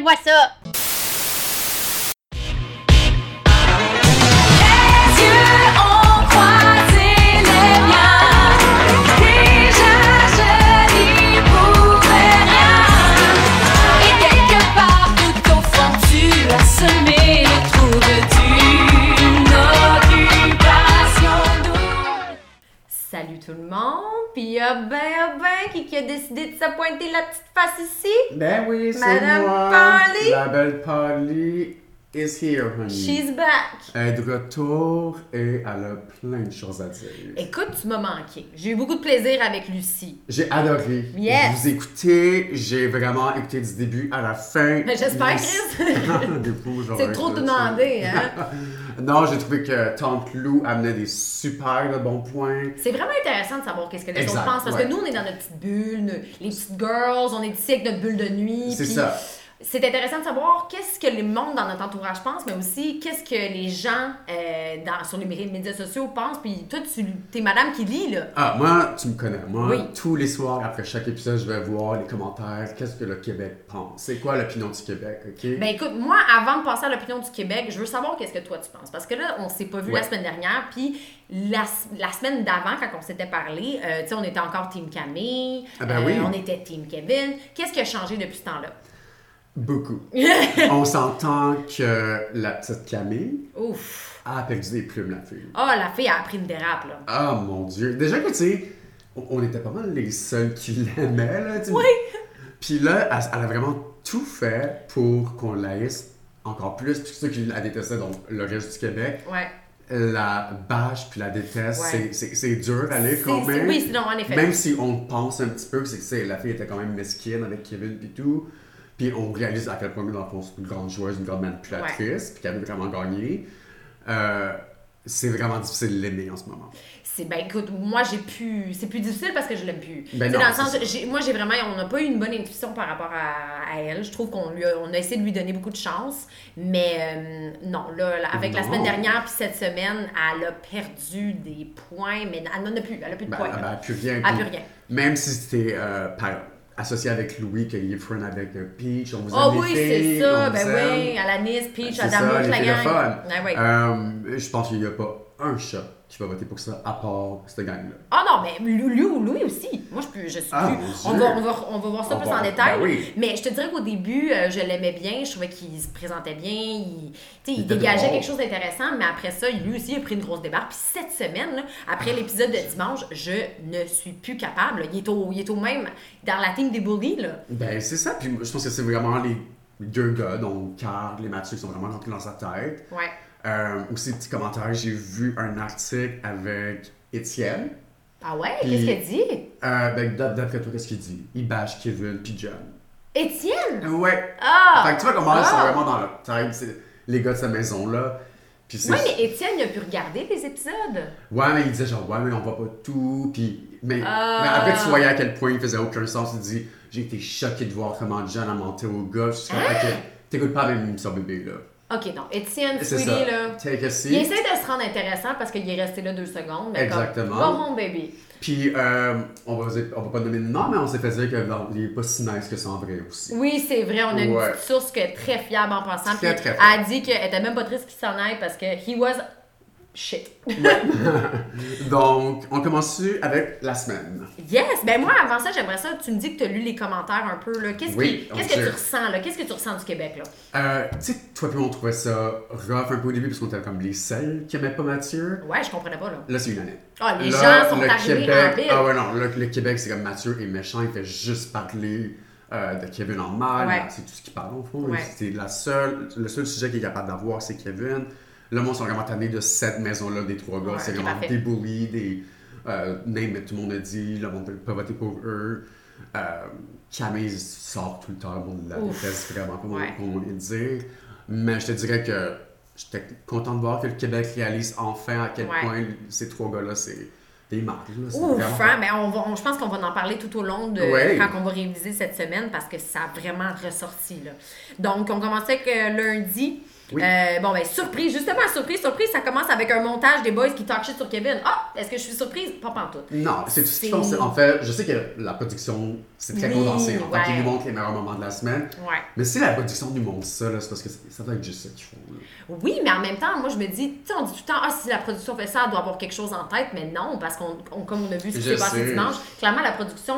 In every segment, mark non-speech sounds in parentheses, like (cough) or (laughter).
vois ça! Pointer la petite face ici. Ben oui, c'est Madame moi. Polly. La belle Polly is here, honey. She's back! Elle est de retour et elle a plein de choses à dire. Écoute, tu m'as manqué. J'ai eu beaucoup de plaisir avec Lucie. J'ai adoré Yes. vous écouter. J'ai vraiment écouté du début à la fin. Mais j'espère, Lucie- Chris. (laughs) C'est trop ça. hein? (laughs) non, j'ai trouvé que Tante Lou amenait des super de bons points. C'est vraiment intéressant de savoir qu'est-ce que les Exact, autres pensent. Parce ouais. que nous, on est dans notre petite bulle, les petites girls, on est ici avec notre bulle de nuit. C'est ça. C'est intéressant de savoir qu'est-ce que le monde dans notre entourage pense, mais aussi qu'est-ce que les gens euh, dans, sur les mé- médias sociaux pensent. Puis toi, tu es madame qui lit, là. Ah, moi, tu me connais. Moi, Oui. tous les soirs, après chaque épisode, je vais voir les commentaires. Qu'est-ce que le Québec pense? C'est quoi l'opinion du Québec, OK? Ben écoute, moi, avant de passer à l'opinion du Québec, je veux savoir qu'est-ce que toi tu penses. Parce que là, on s'est pas vu Ouais. la semaine dernière, puis la, la semaine d'avant, quand on s'était parlé, euh, tu sais, on était encore Team Camille, Ah ben euh, oui. on était Team Kevin. Qu'est-ce qui a changé depuis ce temps-là? Beaucoup. (laughs) On s'entend que la petite Camille Ouf! a perdu des plumes, la fille. Ah, la fille a appris une dérape, là. Ah, mon Dieu. Déjà que, tu sais, on, était pas mal les seuls qui l'aimaient, là. tu. Oui. Puis là, elle, elle a vraiment tout fait pour qu'on la haïsse encore plus. Puis ceux qui la détestaient, donc le reste du Québec, Ouais. la bâche puis la déteste, Ouais. c'est- dur C'est- quand même. Oui, sinon, en effet. Même si on pense un petit peu, c'est que la fille était quand même mesquine avec Kevin puis tout. Puis on réalise à quel point, dans le fond, c'est une grande joueuse, une grande manipulatrice, puis qu'elle veut vraiment gagner. Euh, c'est vraiment difficile de l'aimer en ce moment. C'est ben écoute, moi j'ai pu. C'est plus difficile parce que je l'aime plus. Ben non, dans le sens, j'ai- moi j'ai vraiment. On n'a pas eu une bonne intuition par rapport à, à elle. Je trouve qu'on lui a, on a essayé de lui donner beaucoup de chance. Mais euh, non, là, là, avec la semaine dernière puis cette semaine, elle a perdu des points, mais elle n'en a plus. Elle a plus de Ben, points. elle n'a plus rien. Elle plus rien. Même si c'était euh, par- associé avec Louis, qu'il est friend avec euh, Peach, on vous Oh oui, c'est ça. Ben oui, à la Nice, Peach, les la gang. fun. Ouais, ouais. Euh, je pense qu'il n'y a pas un chat qui va voter pour ça, à part cette gang-là. Ah non, mais Louis, Louis aussi. Moi, je, peux, je suis Ah, plus. On va, on, va, on va voir ça On plus va- en détail. ben oui. Mais je te dirais qu'au début, euh, je l'aimais bien. Je trouvais qu'il se présentait bien. Il, il Il dégageait quelque chose d'intéressant. Mais après ça, lui aussi a pris une grosse débarque. Puis cette semaine, là, après l'épisode de dimanche, je ne suis plus capable. Il est au, il est au même dans la team des bullies. Là. Ben, c'est ça. Puis je pense que c'est vraiment les deux gars, donc Carl et Mathieu, qui sont vraiment rentrés dans sa tête. Ouais. Euh, aussi, petit commentaire, j'ai vu un article avec Étienne. Ah ouais? Qu'est-ce qu'elle dit? Euh, ben, d'ap- d'après toi, qu'est-ce qu'il dit? Il bâche Kevin puis John. Étienne? Ouais. Ah! Fait que tu vois comment ils sont Ah! vraiment dans leur tête, c'est les gars de cette maison-là. Puis c'est... Oui, mais Étienne, il a pu regarder les épisodes. Ouais, mais il disait genre, ouais, mais on voit pas tout. Puis, mais, Ah. mais après, tu voyais à quel point il faisait aucun sens. Il dit, j'ai été choqué de voir comment John a menti au gars. Je suis comme, Hein? ok, t'écoutes pas même émission bébé, là. Ok, non. Étienne, ça. là. Take a Il seat. essaie de se rendre intéressant parce qu'il est resté là deux secondes. Mais Exactement. Comme, Go home, baby. Puis, euh, on, va, on va pas nommer de nom, mais on s'est fait dire qu'il est pas si nice que ça en vrai aussi. Oui, c'est vrai. On a une petite source qui est très fiable en passant. Très, puis très elle a dit qu'elle était même pas triste qu'il s'en aille parce que he was shit. (laughs) Donc, on commence avec la semaine. yes! Ben moi, avant ça, j'aimerais ça. Tu me dis que tu as lu les commentaires un peu. Qu'est-ce Oui, on que tu ressens, là? Qu'est-ce que tu ressens du Québec, là? Euh, tu sais, toi et on trouvait ça rough un peu au début parce qu'on était comme les seuls qui aimaient pas Mathieu. Ouais, je comprenais pas, là. Là, c'est unanime. Ah, les Là, gens sont le arrivés en Québec, ville. Ah ouais, non, là, le Québec, c'est comme Mathieu est méchant, il fait juste parler euh, de Kevin en mal. Ouais. C'est tout ce qu'il parle, au fond. Ouais. C'est la seule, le seul sujet qu'il est capable d'avoir, c'est Kevin. Là, moi, ils sont vraiment tannés de cette maison-là, des trois gars. Ouais, c'est vraiment des bullies, des. Euh, name it, tout le monde a dit, le monde peut voter pour eux. Euh, Camille sort tout le temps, le monde la déteste vraiment, comme Ouais. on, de dire. Mais je te dirais que j'étais content de voir que le Québec réalise enfin à quel Ouais. point ces trois gars-là, c'est des marques. là. Ouf, hein, mais on va, on- je pense qu'on va en parler tout au long de Ouais. quand on va réviser cette semaine parce que ça a vraiment ressorti. Là. Donc, on commençait avec euh, lundi. Oui. Euh, bon, ben, surprise, justement, surprise, surprise, ça commence avec un montage des boys qui talk shit sur Kevin. Ah, est-ce que je suis surprise? Pas pantoute. Non, c'est tout ce je pense. En fait, je sais que la production, c'est très Oui, condensé. En fait, ouais. ils nous montrent les meilleurs moments de la semaine. Ouais. Mais si la production nous montre ça, c'est parce que ça doit être juste ça qu'ils font. là. Oui, mais en même temps, moi, je me dis, tu sais, on dit tout le temps, ah, si la production fait ça, elle doit avoir quelque chose en tête, mais non, parce qu'on, on- comme on a vu ce qui s'est passé dimanche, clairement, la production,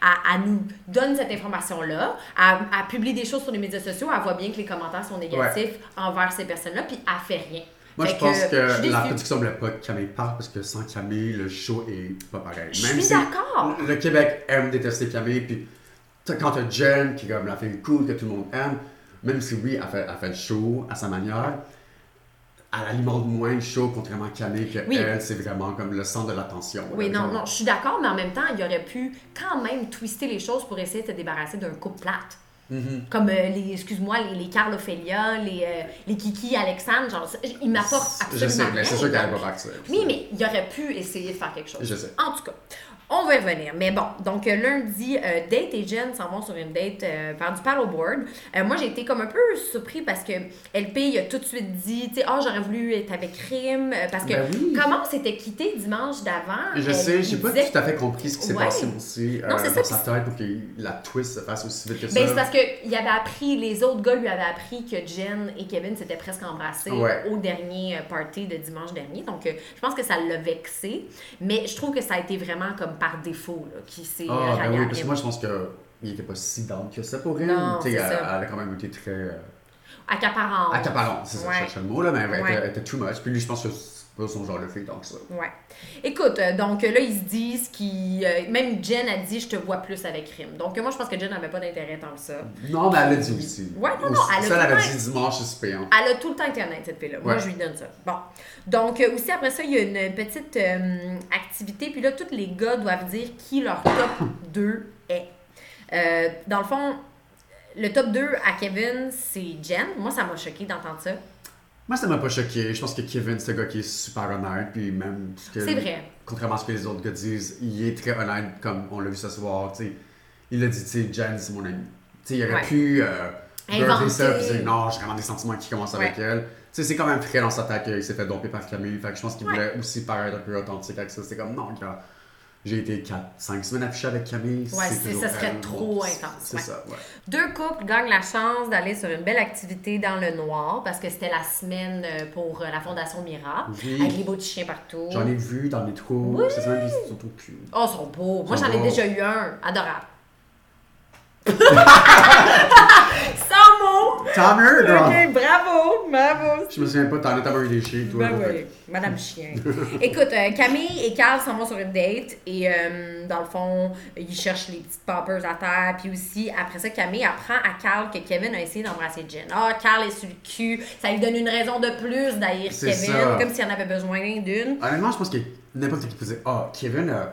elle, nous donne cette information-là, elle, elle publie des choses sur les médias sociaux, elle voit bien que les commentaires sont négatifs envers ces personnes-là, puis elle fait rien. Moi, Fait je pense je suis que la déçue. production voulait pas que Camille parte parce que sans Camille, le show est pas pareil. Je suis si d'accord. Le Québec aime détester Camille, puis quand t'as Jen, qui est comme la fille cool que tout le monde aime, même si oui, elle fait, elle fait le show à sa manière, elle alimente moins le show, contrairement à Camille, que Oui. elle, c'est vraiment comme le centre de l'attention. Oui, non, genre. non, je suis d'accord, mais en même temps, il aurait pu quand même twister les choses pour essayer de se débarrasser d'un couple plate. Mhm. Comme euh, les, excuse-moi, les, les Carl Ophélia, les, euh, les Kiki Alexandre, genre, ils m'apportent Je sais, absolument mais c'est sûr qu'elle va partir. Oui, mais il aurait pu essayer de faire quelque chose. Je sais. En tout cas, on va y revenir. Mais bon, donc euh, lundi, euh, Date et Jen s'en vont sur une date euh, faire du paddleboard. Euh, moi, j'ai été comme un peu surpris parce que LP, il a tout de suite dit, tu sais, ah, j'aurais voulu être avec Rim. euh, parce que Ben oui. comment on s'était quitté dimanche d'avant? Je elle- sais, j'ai pas disait- tout à fait compris ce qui s'est Ouais. passé aussi Non, dans sa tête pour que la twist se fasse aussi vite que ça. Ben, c'est parce qu'il avait appris, les autres gars lui avaient appris que Jen et Kevin s'étaient presque embrassés Ouais. au dernier party de dimanche dernier. Donc, je pense que ça l'a vexé. Mais je trouve que ça a été vraiment comme par défaut là, qui s'est Ah, ben oui, parce que moi, je pense qu'il était pas si down que ça pour elle. Non, elle, ça. elle a quand même été très. euh, Accaparante. accaparante, c'est ça, Ouais. je cherchais le mot, là, mais elle, Ouais. était, elle était too much. Puis lui, je pense que pas son genre de fille, donc ça. Ouais. Écoute, euh, donc euh, là, ils se disent qu'ils. euh, même Jen a dit Je te vois plus avec Rim. Donc, moi, je pense que Jen n'avait pas d'intérêt tant que ça. Non, mais elle l'a dit aussi. Ouais, non, non, Aussi. elle a Ça, elle avait dit dimanche, c'est hein. Elle a tout le temps été honnête, cette fille-là. Moi, Ouais. je lui donne ça. Bon. Donc, euh, aussi, après ça, il y a une petite euh, activité. Puis là, tous les gars doivent dire qui leur top (laughs) 2 est. Euh, dans le fond, le top 2 à Kevin, c'est Jen. Moi, ça m'a choqué d'entendre ça. Moi, ça m'a pas choqué. Je pense que Kevin, c'est un gars qui est super honnête. Puis même. C'est vrai. Contrairement à ce que les autres gars disent, il est très honnête, comme on l'a vu ce soir. tu sais. Il a dit, tu sais, Jen, c'est mon ami. Tu sais, il aurait Ouais. pu euh, Inventer. ça puis dire non, j'ai vraiment des sentiments qui commencent avec elle. Tu sais, c'est quand même frais dans sa tête qu'il s'est fait domper par Camille. Fait que je pense qu'il Ouais. voulait aussi paraître un peu authentique avec ça. C'est comme non, gars, j'ai été 4-5 semaines affiché avec Camille. Ouais, c'est- ça serait trop intense, C'est ouais. ça, ouais. Deux couples gagnent la chance d'aller sur une belle activité dans le noir parce que c'était la semaine euh, pour euh, la Fondation Mira. Oui. Avec les beaux petits chiens partout. J'en ai vu dans les trous. Oui. Puis ils sont tout cute. Oh, ils sont beaux. Moi, j'en ai déjà eu un. Adorable. (laughs) Girl! Ok, bravo, bravo. Je me souviens pas, t'en as eu des chiens, toi. Ben oui, Madame Chien. (laughs) Écoute, euh, Camille et Carl s'en vont sur une date et euh, dans le fond, ils cherchent les petites poppers à terre. Puis aussi, après ça, Camille apprend à Carl que Kevin a essayé d'embrasser Jen. Ah, Carl est sur le cul. Ça lui donne une raison de plus d'haïr Kevin, ça. comme s'il en avait besoin d'une. Honnêtement, je pense que n'importe qui peut dire Ah, Kevin a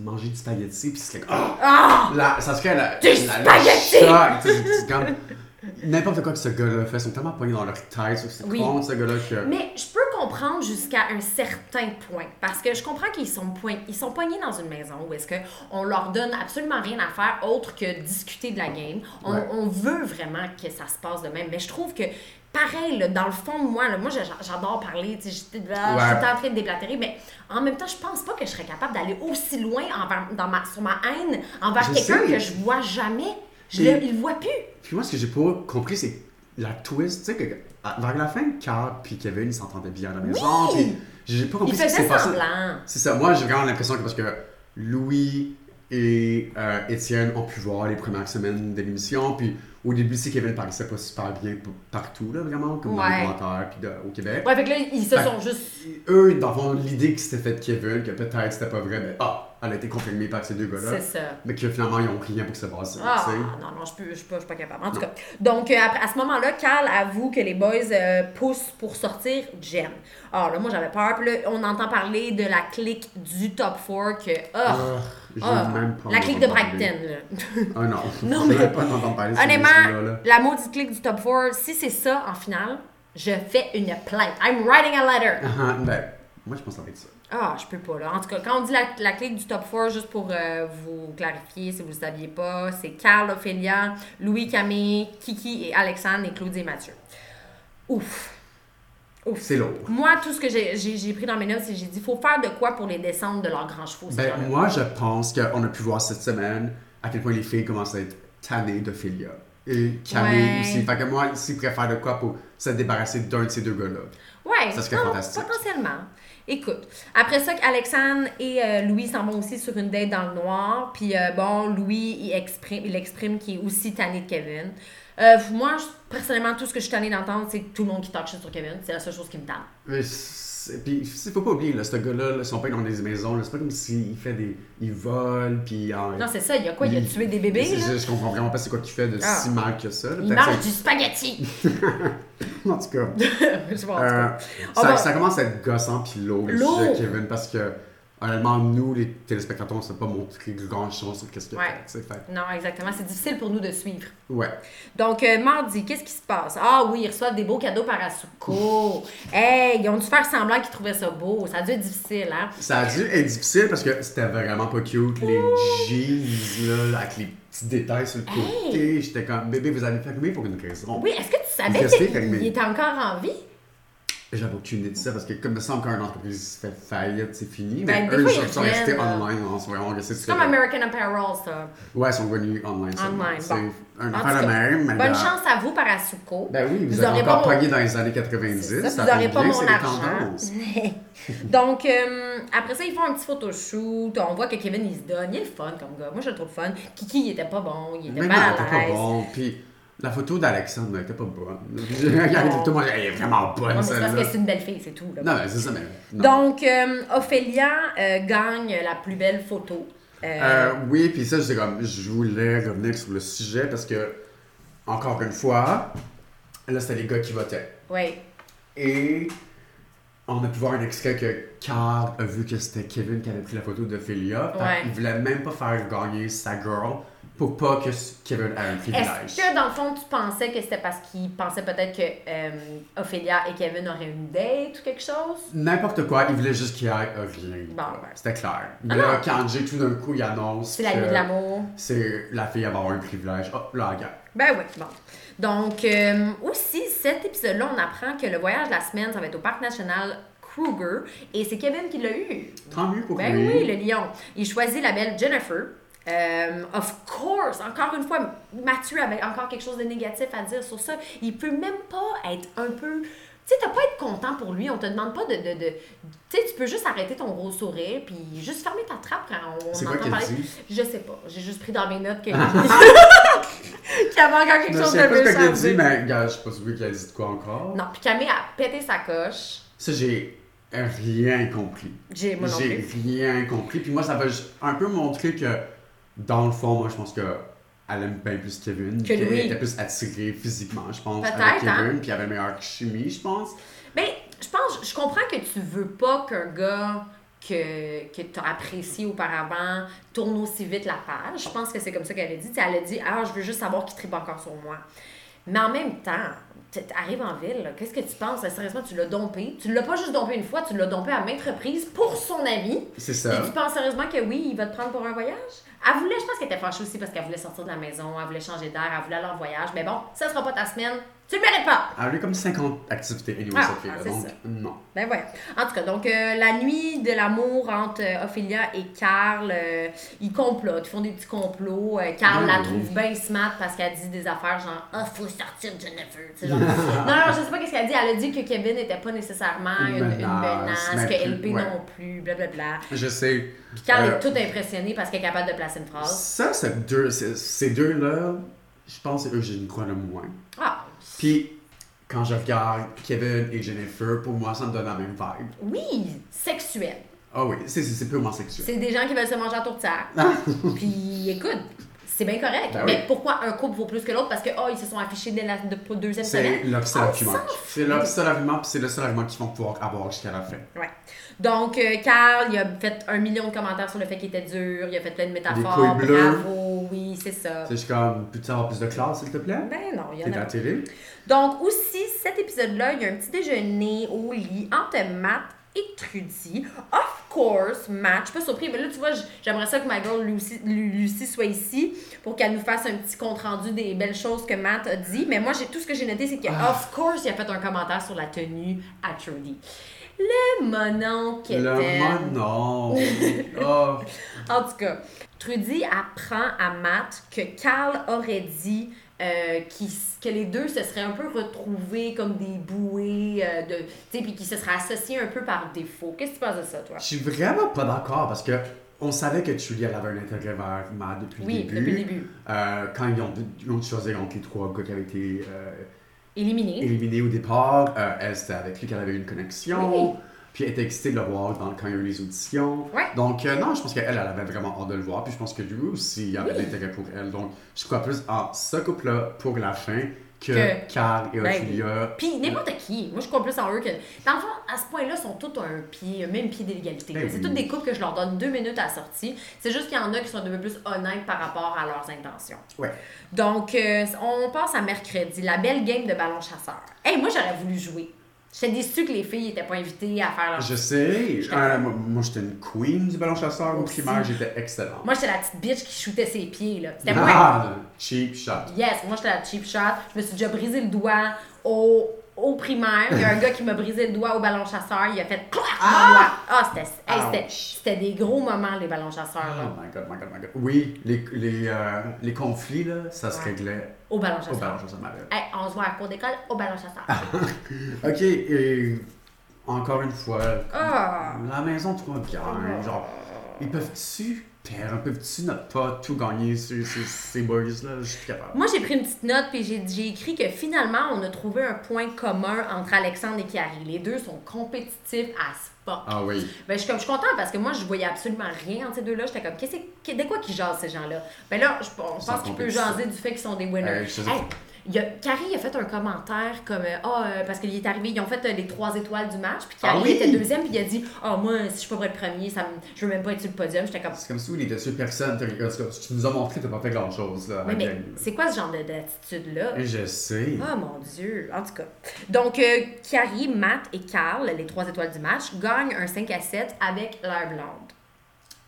mangé du spaghetti, puis c'est comme Ah! Ah! La- Ça serait la. Du la- choc, sais, c'est comme. N'importe quoi que ce gars-là fait, ils sont tellement pognés dans leur tête, c'est Oui. con, ce gars-là, que. Mais je peux comprendre jusqu'à un certain point. Parce que je comprends qu'ils sont, ils sont poignés dans une maison où est-ce qu'on leur donne absolument rien à faire autre que discuter de la game. On, Ouais. on veut vraiment que ça se passe de même. Mais je trouve que, pareil, là, dans le fond de moi, là, moi j'a- j'adore parler, tu sais, j'étais là, je suis temps en train de déblatérer, mais en même temps, je pense pas que je serais capable d'aller aussi loin envers, dans ma, sur ma haine envers quelqu'un que je vois jamais. Je Et- le, il le voit plus. Puis moi, ce que j'ai pas compris, c'est la twist, tu sais, que à- vers la fin, Carl puis Kevin, ils s'entendaient bien à la maison, puis j'ai pas compris Il ce qui s'est passé. C'est ça. Moi, j'ai vraiment l'impression que parce que Louis et euh, Étienne ont pu voir les premières semaines de l'émission, puis au début, c'est Kevin paraissait pas super bien partout, là, vraiment, comme dans Ouais. les commentaires, puis de- au Québec. Ouais, fait que là, ils se Fait- sont juste. Eux, dans le fond, l'idée qui s'était faite de Kevin, que peut-être c'était pas vrai, mais ah, elle a été confirmée par ces deux gars-là. C'est ça. Mais que finalement, ils ont rien pour que ça passe. Ah, non, non, je peux- je suis pas, je suis pas capable. En tout cas, donc euh, après, à ce moment-là, Carl avoue que les boys euh, poussent pour sortir Jen. Alors là, moi, j'avais peur. Puis là, on entend parler de la clique du top 4 que. Ah! Ah, ah, même pas la clique de là. Ah non. (laughs) Non, mais- pas parler Honnêtement, la maudite clique du top 4, si c'est ça en finale, je fais une plainte. I'm writing a letter. Ah, ben, moi, je pense que ça va être ça. Ah, je peux pas, là. En tout cas, quand on dit la, la clique du top 4, juste pour euh, vous clarifier, si vous le saviez pas, c'est Carl, Ophélia, Louis, Camille, Kiki et Alexandre et Claudie et Mathieu. Ouf. C'est lourd. Moi, tout ce que j'ai- pris dans mes notes, c'est que j'ai dit faut faire de quoi pour les descendre de leurs grands chevaux. Ben, moi, je pense qu'on a pu voir cette semaine à quel point les filles commencent à être tannées d'Ophélia. Et Camille Ouais. aussi. Fait que moi, s'ils préfèrent de quoi pour se débarrasser d'un de ces deux gars-là. Ouais, Ça serait non, fantastique. Potentiellement. Écoute, après ça, Alexandre et euh, Louis s'en vont aussi sur une date dans le noir. Puis euh, bon, Louis, il exprime, il exprime qu'il est aussi tanné de Kevin. Euh, moi, personnellement, tout ce que je suis tannée d'entendre, c'est tout le monde qui talk shit sur Kevin. C'est la seule chose qui me. Mais c'est- Puis, il faut pas oublier, là, ce gars-là, là, son père dans des maisons, c'est pas comme s'il fait des. Il vole, puis. Non, c'est ça. Il y a quoi? Il a tué des bébés, là? Je, je comprends vraiment pas c'est quoi qu'il fait de Ah. si mal que ça. là. Il mange du spaghetti! (laughs) En tout cas. (laughs) Je tout Euh, ça, va- ça commence à être gossant puis lourd, le sujet de Kevin, parce que, honnêtement, nous, les téléspectateurs, on ne s'est pas montré grand chose sur qu'est-ce a Ouais. fait, fait. Non, exactement. C'est difficile pour nous de suivre. Ouais. Donc, euh, mardi, qu'est-ce qui se passe? Ah oui, ils reçoivent des beaux cadeaux par Asuko. (laughs) Hey, ils ont dû faire semblant qu'ils trouvaient ça beau. Ça a dû être difficile, hein? Ça a dû être difficile parce que c'était vraiment pas cute, les jeans, là, avec les petits détails sur le côté. J'étais comme, bébé, vous avez fermé pour une raison. Oui, est-ce que tu savais qu'il était encore en vie? J'avais aucune idée de ça parce que, comme il me semble qu'une entreprise fait faillite, c'est fini. Ben, mais eux, ils sont restés online en de C'est comme American Apparel, ça. Ouais, ils sont venus online. Online, C'est bon. un affaire de même. Bonne chance à vous par Asuko. Ben oui, vous, Vous avez encore mon- dans les années 90. C'est ça, ça vous n'aurez pas bien, mon argent. (laughs) Donc, euh, après ça, ils font un petit photoshoot. On voit que Kevin, il se donne. Il est le fun comme gars. Moi, je le trouve fun. Kiki, il était pas bon. Il était à l'aise. bon. Puis la photo d'Alexandre était pas bonne. J'ai (laughs) regardé tout le monde, elle est vraiment bonne c'est parce que c'est une belle fille, c'est tout. là. Non, mais c'est ça, mais. non. Donc, euh, Ophélia euh, gagne la plus belle photo. Euh, Euh, oui, puis ça, comme, je voulais revenir sur le sujet parce que, encore une fois, là, c'était les gars qui votaient. oui. Et on a pu voir un extrait que Carl a vu que c'était Kevin qui avait pris la photo d'Ophélia. Ouais. Il voulait même pas faire gagner sa girl pour pas que Kevin ait un privilège. Est-ce que dans le fond, tu pensais que c'était parce qu'il pensait peut-être que euh, Ophélia et Kevin auraient une date ou quelque chose? N'importe quoi, il voulait juste qu'il y ait rien. Bon. C'était clair. Ah là, non. quand Jay tout d'un coup il annonce C'est la nuit de l'amour. c'est la fille avoir un privilège, hop, là, regarde. Ben oui, bon. Donc, euh, aussi, cet épisode-là, on apprend que le voyage de la semaine, ça va être au parc national Kruger. Et c'est Kevin qui l'a eu. Tant mieux pour Ben lui. oui, le lion. Il choisit la belle Jennifer. Euh, of course, encore une fois, Mathieu avait encore quelque chose de négatif à dire sur ça. Il peut même pas être un peu. Tu sais, t'as pas à être content pour lui. On te demande pas de. de, de- Tu sais, tu peux juste arrêter ton gros sourire puis juste fermer ta trappe quand on quoi entend qu'elle parler. dit? Je sais pas. J'ai juste pris dans mes notes que. (laughs) (laughs) qu'il y avait encore quelque Je chose de sais pas ce méchant. qu'elle dit, mais regarde, je sais pas qui a dit de quoi encore. Non, puis Camille a pété sa coche. Ça, j'ai rien compris. J'ai rien compris. Puis moi, ça va un peu montrer que, dans le fond, moi, je pense que elle aime bien plus Kevin. Que lui. était plus attirée physiquement, je pense, avec Kevin. hein? Puis il avait meilleure chimie, je pense. Ben, je pense, je comprends que tu veux pas qu'un gars que, que tu as apprécié auparavant tourne aussi vite la page. Je pense que c'est comme ça qu'elle a dit. Tu sais, elle a dit Ah, je veux juste savoir qui tripe encore sur moi. Mais en même temps, tu arrives en ville, qu'est-ce que tu penses? Sérieusement, tu l'as dompé? Tu l'as pas juste dompé une fois, tu l'as dompé à maintes reprises pour son ami. C'est Et ça. tu penses sérieusement que oui, il va te prendre pour un voyage? Elle voulait, je pense qu'elle était fâchée aussi parce qu'elle voulait sortir de la maison, elle voulait changer d'air, elle voulait aller en voyage. Mais bon, ça sera pas ta semaine. Tu le mérites pas! Elle avait comme 50 activités, anyway, Ah, cette ah, Donc, ça. non. Ben voilà. En tout cas, donc euh, la nuit de l'amour entre euh, Ophélia et Carl, euh, ils complotent, ils font des petits complots. Euh, Carl Ah, la trouve bien smart parce qu'elle dit des affaires genre Ah, faut sortir Jennifer. Tu sais, genre. non, non, je sais pas qu'est-ce qu'elle dit. Elle a dit que Kevin n'était pas nécessairement Une une, une menace, que plus- LP ouais. non plus, blablabla. Je sais. Puis Carl Euh, est tout impressionné parce qu'elle est capable de placer une phrase. Ça, c'est deux, c'est- ces deux-là, je pense que c'est eux que j'ai une croix le moins. Ah, Puis, quand je regarde Kevin et Jennifer, pour moi, ça me donne la même vibe. oui, sexuel. Ah oui, c'est- c'est c'est purement sexuel. C'est des gens qui veulent se manger à tourtière. (laughs) Puis écoute, c'est bien correct. Ben mais oui. pourquoi un couple vaut plus que l'autre? Parce que, oh, ils se sont affichés dès la de- deuxième C'est semaine. le seul On argument. s'en C'est le seul argument, puis c'est le seul argument qu'ils vont pouvoir avoir jusqu'à la fin. Ouais. Donc, euh, Carl, il a fait un million de commentaires sur le fait qu'il était dur. Il a fait plein de métaphores. couilles bleues. Bravo, oui, c'est ça. C'est comme, peux-tu avoir plus de classe, s'il te plaît? Ben non, il y en a à télé? Donc, aussi, cet épisode-là, il y a un petit déjeuner au lit entre Matt et Trudy. Of course, Matt, je suis pas surpris, mais là, tu vois, j'aimerais ça que ma girl Lucy, Lu- Lucy soit ici pour qu'elle nous fasse un petit compte-rendu des belles choses que Matt a dit. Mais moi, tout ce que j'ai noté, c'est que, Ah. of course, il a fait un commentaire sur la tenue à Trudy. Le monon qui Le était... monon. (laughs) oh. En tout cas, Trudy apprend à Matt que Carl aurait dit euh, qu'il- que les deux se seraient un peu retrouvés comme des bouées, euh, de, tu sais, puis qu'ils se seraient associés un peu par défaut. Qu'est-ce que tu penses de ça, toi? Je suis vraiment pas d'accord parce que on savait que Julie elle avait un intérêt vers Matt depuis le Oui, début. depuis le début. Euh, quand ils ont, ils ont choisi entre les trois gars qui avaient été euh, Éliminé. éliminés au départ, euh, elle c'était avec lui qu'elle avait eu une connexion. Oui. Puis elle était excitée de le voir dans, quand il y a eu les auditions. Ouais. Donc, euh, non, je pense qu'elle, elle avait vraiment hâte de le voir. Puis je pense que lui aussi, il avait Oui. de l'intérêt pour elle. Donc, je crois plus en ce couple-là pour la fin que, Carl et Ben, Ophelia. Puis n'importe qui. Moi, je crois plus en eux que. Dans le fond, à ce point-là, ils sont tous un pied, un même pied d'égalité. Ben c'est oui. toutes des couples que je leur donne deux minutes à la sortie. C'est juste qu'il y en a qui sont un peu plus honnêtes par rapport à leurs intentions. Ouais. Donc, euh, on passe à mercredi, la belle game de ballon chasseur. Hey, moi, j'aurais voulu jouer. J'étais déçue que les filles n'étaient pas invitées à faire leur. Je sais. Euh, moi, moi, j'étais une queen du ballon chasseur au primaire. J'étais excellent. Moi, j'étais la petite bitch qui shootait ses pieds, là. C'était moi. ah, cheap shot. Yes, moi j'étais la cheap shot. Je me suis déjà brisé le doigt au, au primaire. Il y a un gars qui m'a brisé le doigt au ballon chasseur. Il a fait clac doigt. Ah, c'était hey, des gros moments, les ballons chasseurs. Oh là, my god, my god, my god. Oui, les, les, euh, les conflits, là, ça se réglait Au ballon au chasseur. ballon chasseur. Hey, on se voit à la cour d'école au ballon chasseur. (laughs) Ok, et encore une fois, Ah. la maison tout bien. Genre, ils peuvent-tu perdre, peuvent-tu ne pas tout gagner sur ces boys-là? Je suis capable. Moi, j'ai pris une petite note puis j'ai écrit que finalement, on a trouvé un point commun entre Alexandre et Carrie. Les deux sont compétitifs à fuck. Ah oui. Ben, je, suis comme, je suis contente parce que moi, je voyais absolument rien entre ces deux-là. J'étais comme, qu'est-ce que- de quoi qu'ils jasent, ces gens-là? Ben là, je, on pense qu'ils peuvent jaser du fait qu'ils sont des winners. Je Hey, il a, Carrie a fait un commentaire comme, euh, ah, euh, parce qu'il est arrivé, ils ont fait euh, les trois étoiles du match, puis Carrie Ah oui? était deuxième, puis il a dit, ah, moi, si je suis pas pour être premier, ça me- je veux même pas être sur le podium. J'étais comme, C'est comme si il était sur personne. Tu nous as montré que t'as pas fait grand-chose, là. à mais, la mais game. c'est quoi ce genre de- d'attitude-là? Je sais. Oh mon Dieu! En tout cas. Donc, euh, Carrie, Matt et Carl, les trois étoiles du match, gagnent un 5 à 7 avec l'air blonde.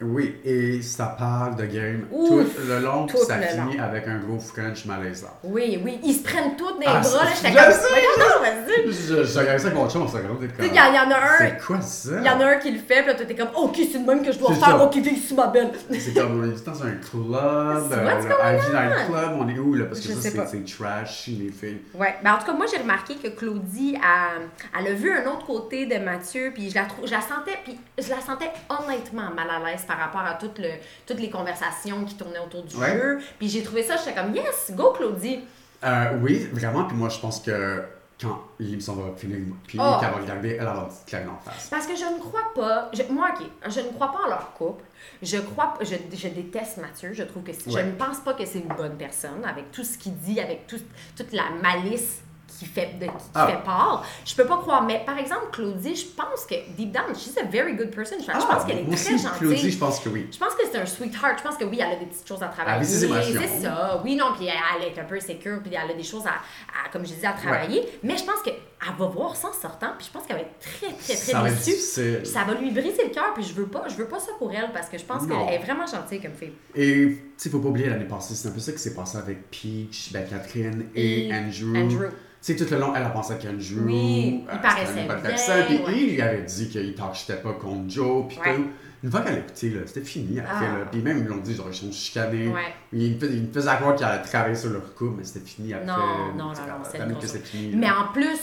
Oui, et ça parle de game Ouf, tout le long, puis tout ça le finit long. avec un gros French malaisant. Oui, oui, ils se prennent tous dans les Ah, bras, là. J'étais je comme, sais, donc, vas-y! Je, je regardais ça avec mon chum, on s'est regardé comme. sais, il y, en- il y en a un, C'est quoi ça? il y en a un qui le fait, puis là, t'es comme, ok, c'est le même que je dois faire, ça. ok, viens ici, ma belle. C'est comme, on est dans un club, C'est euh, going Ivy? Night Club, on est où là? Parce que Je ça, sais c'est- trashy, les filles. Ouais, ben en tout cas, moi j'ai remarqué que Claudie, a, elle a vu un autre côté de Mathieu, puis je la, je la sentais, puis je la sentais honnêtement mal à l'aise par rapport à le, toutes les conversations qui tournaient autour du Ouais. jeu. Puis j'ai trouvé ça, j'étais comme yes, go Claudie. Euh, oui, vraiment, puis moi, je pense que quand l'émission va finir, puis Oh. qu'elle va regarder, elle va claquer en face. Parce que je ne crois pas, je- moi ok, je ne crois pas en leur couple. Je crois, je, je déteste Mathieu. Je trouve que Ouais. je ne pense pas que c'est une bonne personne avec tout ce qu'il dit, avec tout, toute la malice qui fait de qui Ah. fait part. Je peux pas croire. Mais par exemple, Claudie, je pense que deep down, she's a very good person. Je, je pense qu'elle est Ah, moi très aussi, gentille. Claudie, je pense que oui. Je pense que c'est un sweetheart. Je pense que oui, elle a des petites choses à travailler. Émotions. C'est ça. Oui, non, puis elle est un peu sécure, puis elle a des choses à, à, comme je disais, à travailler. Mais je pense qu'elle va voir ça en sortant, puis je pense qu'elle va être très, très, très Ça déçue. Ça va lui briser le cœur, puis je veux pas, je veux pas ça pour elle, parce que je pense qu'elle est vraiment gentille comme fille. Et, tu sais, faut pas oublier l'année passée, c'est un peu ça qui s'est passé avec Peach, ben, Catherine et, Et Andrew. Andrew. Sais, tout le long, elle a pensé à Andrew. Oui, il paraissait Puis ouais. il lui avait dit qu'il t'achetait pas contre Joe, puis Ouais. tout. Une fois qu'elle a écouté, là, c'était fini après. Ah. Puis même, ils l'ont dit, genre, ils sont chicanés. Ouais. Il me fais- il me faisait croire qu'il allait travailler sur leur couple, mais c'était fini après. Non, non, non, C'est non, fini. Mais là. en plus,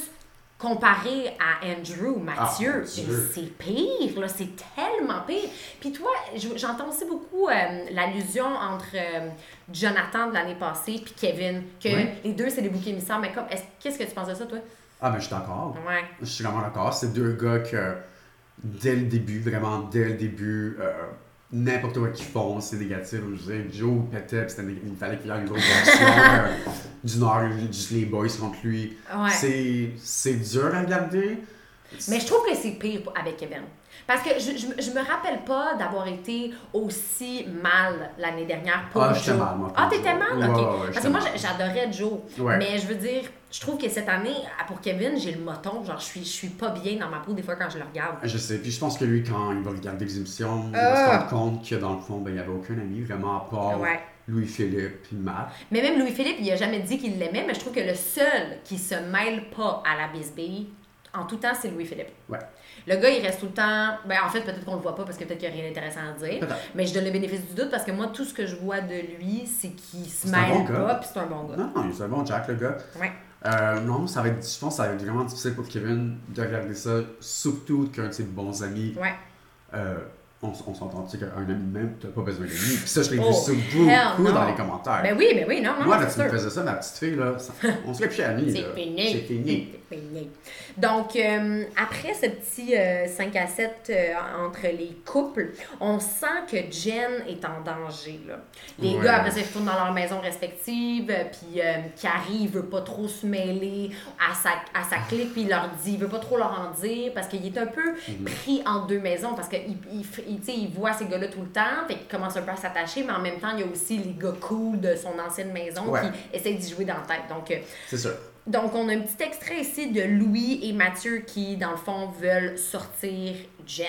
comparé à Andrew, Mathieu, Ah, c'est pire, là, c'est tellement pire. Puis toi, je- j'entends aussi beaucoup euh, l'allusion entre euh, Jonathan de l'année passée puis Kevin, que Oui. les deux, c'est des boucs émissaires, mais comme, est-ce- qu'est-ce que tu penses de ça, toi? Ah, mais je suis d'accord. Ouais. Je suis vraiment d'accord. C'est deux gars que, dès le début, vraiment dès le début, euh, n'importe quoi qu'ils font, c'est négatif. Je veux dire, Joe pétait, il fallait qu'il ait une grosse version euh, du Nord, juste les boys contre lui. Ouais. C'est dur à regarder. Mais je trouve que c'est pire avec Kevin. Parce que je, je, je me rappelle pas d'avoir été aussi mal l'année dernière pour Ah, j'étais Joe. mal, moi, Ah, t'étais mal? Ouais, Ok. ouais, Parce que moi, j'adorais Joe. Ouais. Mais je veux dire, je trouve que cette année, pour Kevin, j'ai le moton. Genre, je suis, je suis pas bien dans ma peau des fois quand je le regarde. Je sais, puis je pense que lui, quand il va regarder les émissions, il Ah. va se rendre compte que dans le fond, ben, il n'y avait aucun ami vraiment à part. Louis-Philippe puis Matt. Mais même Louis-Philippe, il a jamais dit qu'il l'aimait, mais je trouve que le seul qui se mêle pas à la bisbille, en tout temps, c'est Louis-Philippe. Ouais. Le gars, il reste tout le temps. Ben, en fait, peut-être qu'on le voit pas parce que peut-être qu'il n'y a rien d'intéressant à dire. Mais je donne le bénéfice du doute parce que moi, tout ce que je vois de lui, c'est qu'il se mêle bon gars. pas, puis c'est un bon gars. Non, non, c'est un bon Jack, le gars. Ouais. Euh, non, ça va être, je pense que ça va être vraiment difficile pour Kevin de regarder ça, surtout qu'un de ses bons amis, Ouais. euh, on, on s'entend, tu sais qu'un ami même, t'as pas besoin d'amis. Puis ça, je l'ai Oh, vu sur beaucoup dans les commentaires. Ben oui, ben oui, non, non, Moi, là, tu me faisais ça, ma petite fille, là, ça- on serait plus (laughs) amis. C'est fini. C'est fini. Donc, euh, après ce petit euh, 5 à 7 euh, entre les couples, on sent que Jen est en danger. Là. Les Ouais. gars, après ça, ils retournent dans leur maison respective, euh, puis Carrie, il veut pas trop se mêler à sa, à sa clique, puis il leur dit, il veut pas trop leur en dire, parce qu'il est un peu Mhm. pris en deux maisons, parce qu'il il, il, il voit ces gars-là tout le temps, fait qu'il commence un peu à s'attacher, mais en même temps, il y a aussi les gars cool de son ancienne maison Ouais. qui essayent d'y jouer dans la tête. Donc, C'est sûr. Donc, on a un petit extrait ici de Louis et Mathieu qui, dans le fond, veulent sortir Jen.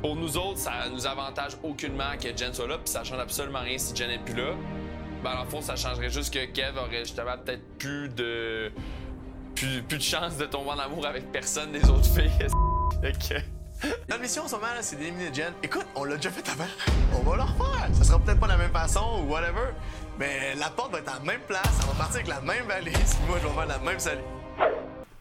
Pour nous autres, ça nous avantage aucunement que Jen soit là, puis ça change absolument rien si Jen n'est plus là. Ben, dans le fond, ça changerait juste que Kev aurait justement peut-être plus de. Plus, plus de chance de tomber en amour avec personne des autres filles. (laughs) Que- Notre mission en ce moment, là, c'est d'éliminer Jen. Écoute, on l'a déjà fait avant. On va le refaire. Ça sera peut-être pas de la même façon ou whatever. Mais la porte va être à la même place. Ça va partir avec la même valise. Puis moi, je vais faire la même salut.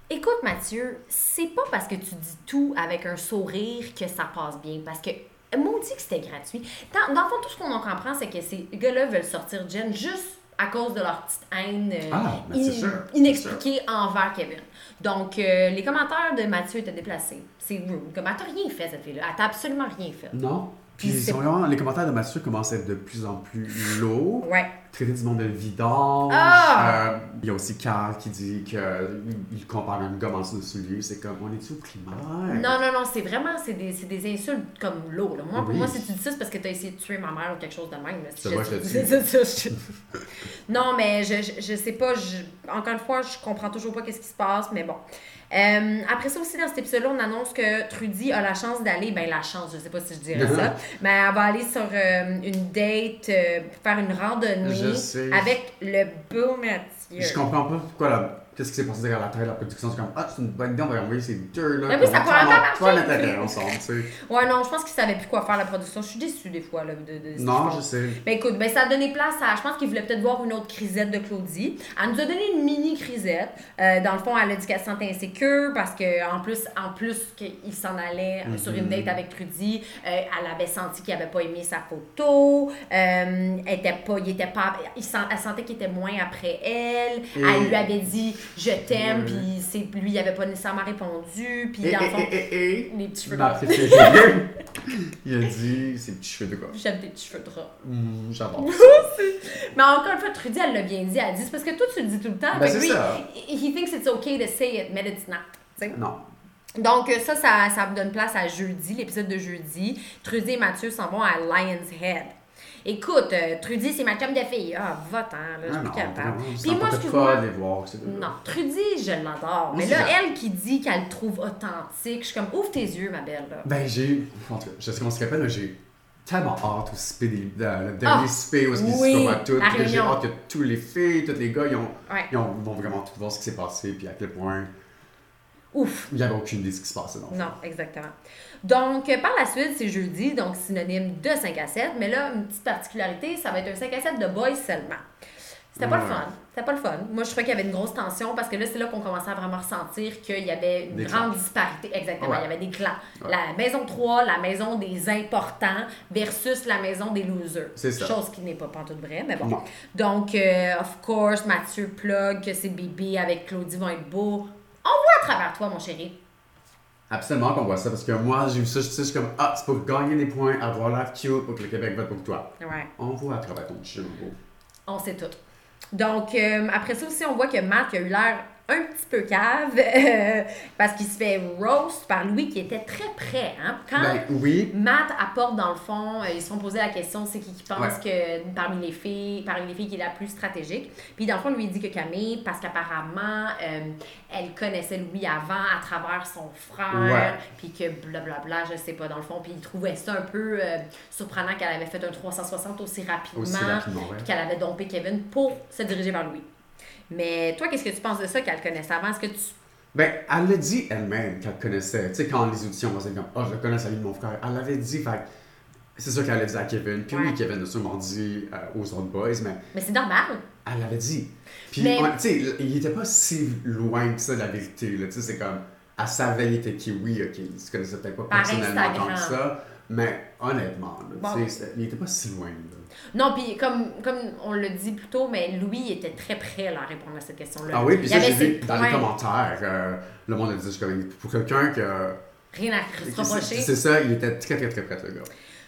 Écoute, Mathieu, c'est pas parce que tu dis tout avec un sourire que ça passe bien. Parce que, maudit que c'était gratuit. Dans, dans le fond, tout ce qu'on en comprend, c'est que ces gars-là veulent sortir Jen juste à cause de leur petite haine euh, Ah, ben sûr, inexpliquée envers Kevin. Donc, euh, les commentaires de Mathieu étaient déplacés. C'est rude. Comme, elle t'a rien fait, cette fille-là. Elle t'a absolument rien fait. Non. Puis ils sont vraiment- les commentaires de Mathieu commencent à être de plus en plus lourds. Ouais. Traiter du monde de vidange. Ah! Euh, il y a aussi Carl qui dit qu'il compare un gomme en dessous de souliers. C'est comme, on est-tu au primaire? Non, non, non, c'est vraiment, c'est des, des insultes comme l'eau. Moi, pour moi, si tu dis ça, c'est parce que tu as essayé de tuer ma mère ou quelque chose de même. C'est vrai, je te dis. (laughs) Non, mais je, je, je sais pas, je- encore une fois, je comprends toujours pas qu'est-ce qui se passe, mais bon. Euh, après ça aussi, dans cet épisode-là, on annonce que Trudy a la chance d'aller, ben la chance, je sais pas si je dirais ça, (laughs) mais elle va aller sur euh, une date, euh, faire une randonnée Je sais. avec le beau Mathieu. Je comprends pas pourquoi la... Qu'est-ce qui s'est passé derrière la tête de la production? C'est comme, ah, c'est une bonne idée, on va envoyer ces deux-là. Mais oui, ça pourrait pas marcher. ensemble, tu sais. Ouais, non, je pense qu'ils savaient plus quoi faire la production. Je suis déçue des fois, là, de, qu'ils Non, je sais. Ben écoute, ben ça a donné place à. Je pense qu'il voulait peut-être voir une autre crisette de Claudie. Elle nous a donné une mini crisette. Euh, dans le fond, elle a dit qu'elle se sentait insécure parce que en plus, en plus qu'il s'en allait euh, sur une date avec Trudy, euh, elle avait senti qu'il avait pas aimé sa photo. Euh, elle était pas, il était pas, il sent- elle sentait qu'il était moins après elle. Elle lui avait dit je t'aime, puis c'est lui, il avait pas nécessairement répondu. Puis dans le fond, et, et, et, les petits cheveux gras. (laughs) préférée, il a dit ses petits cheveux de gars. j'aime tes petits cheveux de rat. Hum, J'adore. (laughs) Mais encore une fois, Trudy, elle l'a bien dit. Elle dit, c'est parce que toi, tu le dis tout le temps. Ben, que c'est lui, ça. he thinks it's okay to say it, but it's not. tu sais. Non. Donc, ça, ça, ça me donne place à jeudi, l'épisode de jeudi. Trudy et Mathieu s'en vont à Lion's Head. Écoute, euh, Trudy, c'est ma chum de fille. Ah, va-t'en, là, je Ah suis non, plus capable. Puis moi, de les voir. Non, Trudy, je l'adore. Mais là, elle qui dit qu'elle le trouve authentique, je suis comme, ouvre tes yeux, ma belle. Là. Ben, j'ai. En tout cas, je sais comment ça s'appelle, mais j'ai tellement hâte au spé des. de- le dernier Ah, spé où oui, se la Puis là, J'ai hâte que tous les filles, tous les gars, ils, ont, Ouais. ils ont- vont vraiment tout voir ce qui s'est passé, puis à quel point Ouf. il n'y avait aucune idée de ce qui se passait. fond. Non, exactement. Donc, par la suite, c'est jeudi, donc synonyme de 5 à 7. Mais là, une petite particularité, ça va être un 5 à 7 de boys seulement. C'était pas le fun. C'était pas le fun. Moi, je trouvais qu'il y avait une grosse tension parce que là, c'est là qu'on commençait à vraiment ressentir qu'il y avait une Des grande clans. disparité. Exactement. Ouais. Il y avait des clans. Ouais. La maison 3, la maison des importants versus la maison des losers. C'est ça. Chose qui n'est pas pantoute vrai, mais bon. Non. Donc, euh, of course, Mathieu plug que ses bébés avec Claudie vont être beaux. On voit à travers toi, mon chéri. Absolument qu'on voit ça, parce que moi, j'ai vu ça, je suis comme, ah, c'est pour gagner des points, avoir l'air cute, pour que le Québec vote pour toi. Ouais. On voit à travers ton chien, gros. On sait tout. Donc, euh, après ça aussi, on voit que Matt il a eu l'air un petit peu cave euh, parce qu'il se fait roast par Louis qui était très près. Hein? Quand Ben oui. Matt apporte dans le fond, euh, ils se sont posé la question c'est qui qui pense que parmi les filles, parmi les filles qui est la plus stratégique. Puis dans le fond, lui il dit que Camille, parce qu'apparemment euh, elle connaissait Louis avant à travers son frère, puis que blablabla, je sais pas dans le fond, puis il trouvait ça un peu euh, surprenant qu'elle avait fait un 360 aussi rapidement, Aussi rapidement, ouais. puis qu'elle avait dompé Kevin pour se diriger vers Louis. Mais toi, qu'est-ce que tu penses de ça qu'elle connaissait avant? Est-ce que tu. Ben, elle l'a dit elle-même qu'elle connaissait. Tu sais, quand les auditions, on comme, oh, je connais la vie de mon frère. Elle l'avait dit, fait c'est sûr qu'elle l'a dit à Kevin. Puis oui. Kevin a sûrement dit euh, aux autres boys, mais Mais c'est normal. elle l'avait dit. Puis, Mais- tu sais, il était pas si loin que ça de la vérité. là. Tu sais, c'est comme, elle savait il était kiwi, ok. Il se connaissait peut-être pas Par personnellement Instagram. comme ça. Mais honnêtement, là, Bon. c'était- il était pas si loin. là. Non, puis comme, comme on l'a dit plus tôt, mais Louis était très prêt là, à répondre à cette question-là. Ah oui, puis ça, j'ai vu dans les commentaires, euh, le monde a dit, comme, pour quelqu'un que. Rien à se reprocher. C'est ça, il était très, très, très prêt, le gars.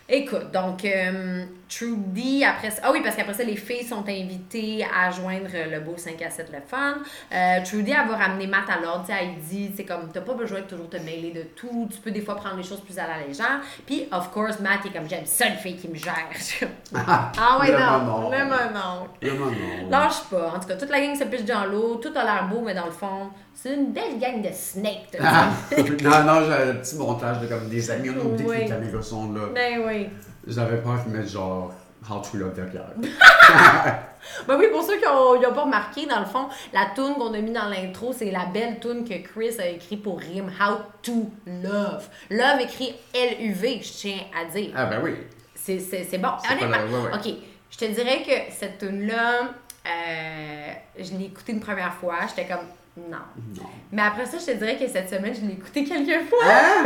Écoute, donc, euh, Trudy, après ça. Ah oui, parce qu'après ça, les filles sont invitées à joindre le beau 5 à 7 le fun. Euh, Trudy, elle va ramener Matt à l'ordre. Elle dit, c'est comme, t'as pas besoin de toujours te mêler de tout. Tu peux des fois prendre les choses plus à la légère. Puis, of course, Matt est comme, j'aime ça, une fille qui me gère. (laughs) ah ouais, non. non. Vraiment non. Vraiment non. Lâche pas. En tout cas, toute la gang se piche dans l'eau. Tout a l'air beau, mais dans le fond, c'est une belle gang de snakes. Ah, (laughs) non, non, j'ai un petit montage de comme des amis, on a oublié que Oui. les caméras sont là. ben oui. J'avais peur qu'ils mettent genre How to Love derrière. (laughs) Ben oui, pour ceux qui n'ont pas remarqué, dans le fond, la tune qu'on a mis dans l'intro, c'est la belle tune que Chris a écrit pour Rim, How to Love. Love écrit L-U-V, je tiens à dire. Ah ben oui. C'est- C'est c'est bon. C'est Honnêtement, la- ouais, ouais. ok, je te dirais que cette tune-là, euh, je l'ai écoutée une première fois, j'étais comme, non. Non. Mais après ça, je te dirais que cette semaine, je l'ai écoutée quelques fois. (laughs) Ah!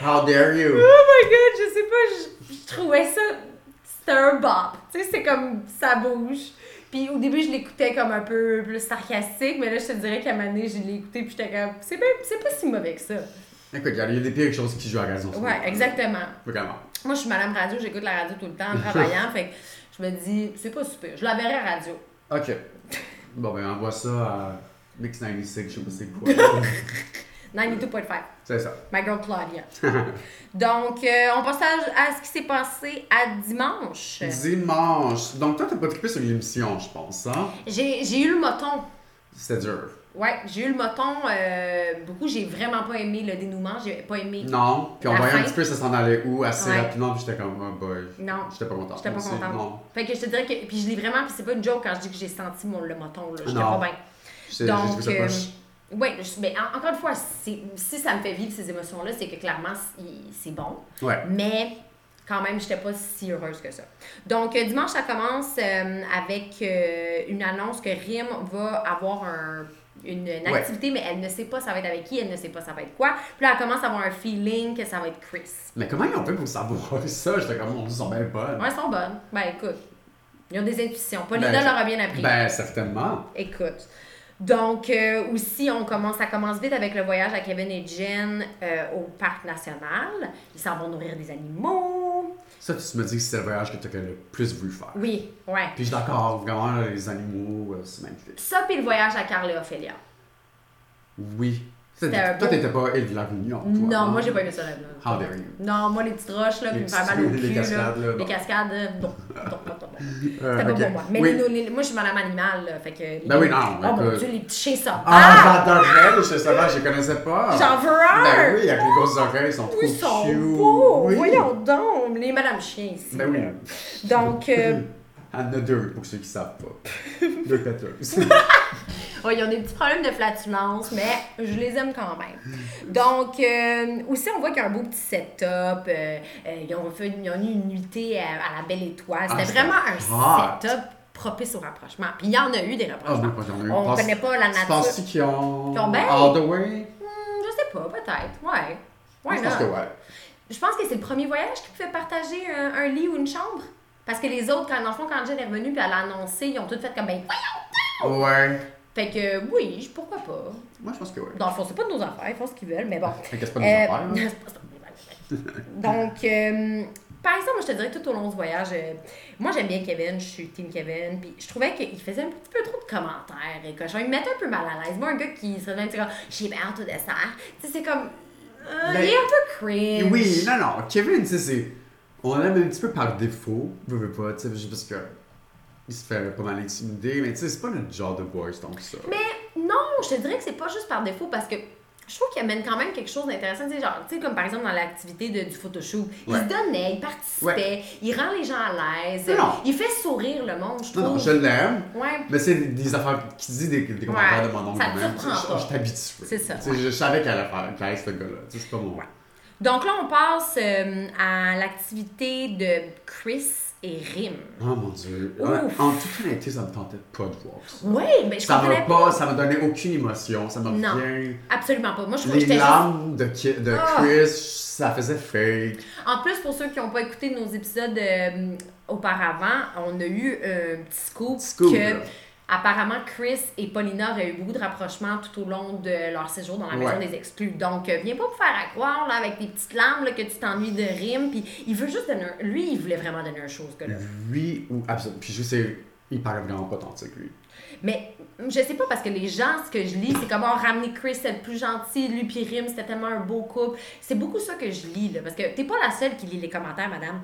How dare you? Oh my god, je sais pas, je, je trouvais ça. C'était un bop. Tu sais, c'est comme ça bouge. Puis au début, je l'écoutais comme un peu plus sarcastique, mais là, je te dirais qu'à un moment donné, je l'ai écouté, puis j'étais comme, c'est pas, c'est pas si mauvais que ça. Écoute, il y a il y a des pires choses qui jouent à la raison. Ouais, exactement. Vraiment. Moi, je suis madame radio, j'écoute la radio tout le temps en (laughs) travaillant, fait que je me dis, c'est pas super. Je la verrai à radio. Ok. Bon, ben, envoie ça à Mix 96, je sais pas c'est quoi. (laughs) 92.5. c'est ça. My girl Claudia. (laughs) Donc, euh, on passe à, à ce qui s'est passé à dimanche. Dimanche. Donc, toi, t'as pas trippé sur l'émission, je pense, hein? J'ai eu le moton. C'était dur. Ouais, j'ai eu le moton euh, beaucoup. J'ai vraiment pas aimé le dénouement. J'ai pas aimé. Non. Puis on voyait un petit peu ça s'en allait où assez Ouais. rapidement, puis j'étais comme, oh boy. Non. J'étais pas content. J'étais pas contente. Non. Fait que je te dirais que. Puis je l'ai vraiment. Puis c'est pas une joke quand je dis que j'ai senti mon, le moton. J'étais pas bien. Donc, euh, je- mais en- encore une fois, si ça me fait vivre ces émotions-là, c'est que clairement, c'est bon. Ouais. Mais quand même, j'étais pas si heureuse que ça. Donc, euh, dimanche, ça commence euh, avec euh, une annonce que Rim va avoir un- une, une Ouais. activité, mais elle ne sait pas ça va être avec qui, elle ne sait pas ça va être quoi. Puis là, elle commence à avoir un feeling que ça va être Chris. Mais comment ils ont fait pour savoir (laughs) ça? J'étais comme, ils sont bien bonnes. Ouais, elles sont bonnes. Ben, écoute, ils ont des intuitions. Paulina Ben, leur a bien appris. Ben, certainement. Écoute. Donc, euh, aussi, on commence, ça commence vite avec le voyage à Kevin et Jen euh, au parc national. Ils s'en vont nourrir des animaux. Ça, tu me dis que c'est le voyage que tu as le plus voulu faire. Oui, ouais. Puis je suis d'accord, vraiment, les animaux, euh, c'est magnifique. Ça, puis le voyage à Carl et Ophélia. Oui. Toi, C'était un toi, beau- t'étais pas île de la Réunion. toi, Non, hein? moi, j'ai pas aimé ça là. How dare you. Non, moi, les petites roches, là, Les puis me faire mal au cul. les cascades, là, Les bon. cascades, non. non, non, non. Euh, C'était pas pour moi. Mais oui. les- les- moi, je suis madame animale, là, fait que... Ben oui, non, Oh mon. Dieu, les petits chiens sauvages! Ah, j'adorais les chats sauvages, je les connaissais pas. J'en veux un! Ben oui, avec les grosses oreilles, ils sont trop Ils sont cute. beaux! Oui. Voyons donc! Les madame chiens ici. Ben oui. Donc, euh, (laughs) Il y en a deux, pour ceux qui savent pas. (laughs) deux péteuses. (laughs) ouais, ils ont des petits problèmes de flatulence, mais je les aime quand même. Donc, euh, aussi, on voit qu'il y a un beau petit setup. euh, euh, ils, ont fait, ils ont eu une nuitée à, à la Belle Étoile. C'était Ah, vraiment un setup propice au rapprochement. Puis il y en a eu des Ah, rapprochements. oui, on Pense- connaît pas la Tu nature. penses qu'ils ont. Bien- All the way? Hmm, je sais pas, peut-être. Ouais. Ouais, je pense que ouais. Je pense que c'est le premier voyage qui pouvait partager un, un lit ou une chambre. Parce que les autres, quand, dans le fond, quand Jen est revenue puis elle a annoncé, ils ont tout fait comme ben voyons! Ouais. Fait que oui, pourquoi pas. Moi, je pense que ouais. Dans le fond, c'est pas de nos affaires, ils font ce qu'ils veulent, mais bon. (laughs) Fait que c'est pas nos Euh, affaires. (laughs) Donc, euh, par exemple, moi, je te dirais tout au long du voyage, euh, moi, j'aime bien Kevin, je suis team Kevin, puis je trouvais qu'il faisait un petit peu trop de commentaires et cochons. Il me mettait un peu mal à l'aise. Moi, un gars qui se donne, comme, j'ai bien hâte au dessert. Tu sais, c'est comme. euh, Ben, il est un peu cringe. Oui, non, non. Kevin, tu sais, c'est. On l'aime un petit peu par défaut. Je veux pas, tu sais, parce que. Il se fait pas mal intimider, mais tu sais, c'est pas notre genre de boys, donc ça. Mais non, je te dirais que c'est pas juste par défaut parce que je trouve qu'il amène quand même quelque chose d'intéressant. Tu sais, genre, tu sais, comme par exemple dans l'activité de- du photoshoot. Il Ouais. se donnait, il participait, il rend les gens à l'aise, il fait sourire le monde, je trouve. Non, non, je l'aime. Ouais. Mais c'est des affaires qui dit des, des commentaires de mon oncle quand même. Je- t'habitue. C'est ça, Tu sais. Je savais qu'elle allait faire, qu'elle ce gars-là. Tu sais, c'est pas mon. Donc là, on passe euh, à l'activité de Chris et. Oh mon dieu. Ouf. Ouais, en toute honnêteté, ça me tentait pas de voir ça. Oui, mais je Ça comprenais pas. pas, ça m'a donné aucune émotion. Ça m'a Non. rien. Absolument pas. Moi, je trouvais que Les j'étais juste... larmes de, Ki- de Ah. Chris, ça faisait fake. En plus, pour ceux qui n'ont pas écouté nos épisodes euh, auparavant, on a eu un petit scoop, Scoop, que là. Apparemment Chris et Paulina auraient eu beaucoup de rapprochements tout au long de leur séjour dans la maison Ouais. des exclus. Donc, euh, viens pas me faire à croire là, avec tes petites larmes là, que tu t'ennuies de Rim. Puis il veut juste donner un... Lui, il voulait vraiment donner un chose que là. Lui ou absolument. Puis je sais, il paraît vraiment pas authentique, lui. Mais je sais pas parce que les gens, ce que je lis, c'est comment ramener Chris, c'est le plus gentil, lui puis Rim, c'était tellement un beau couple. C'est beaucoup ça que je lis là, parce que t'es pas la seule qui lit les commentaires, madame.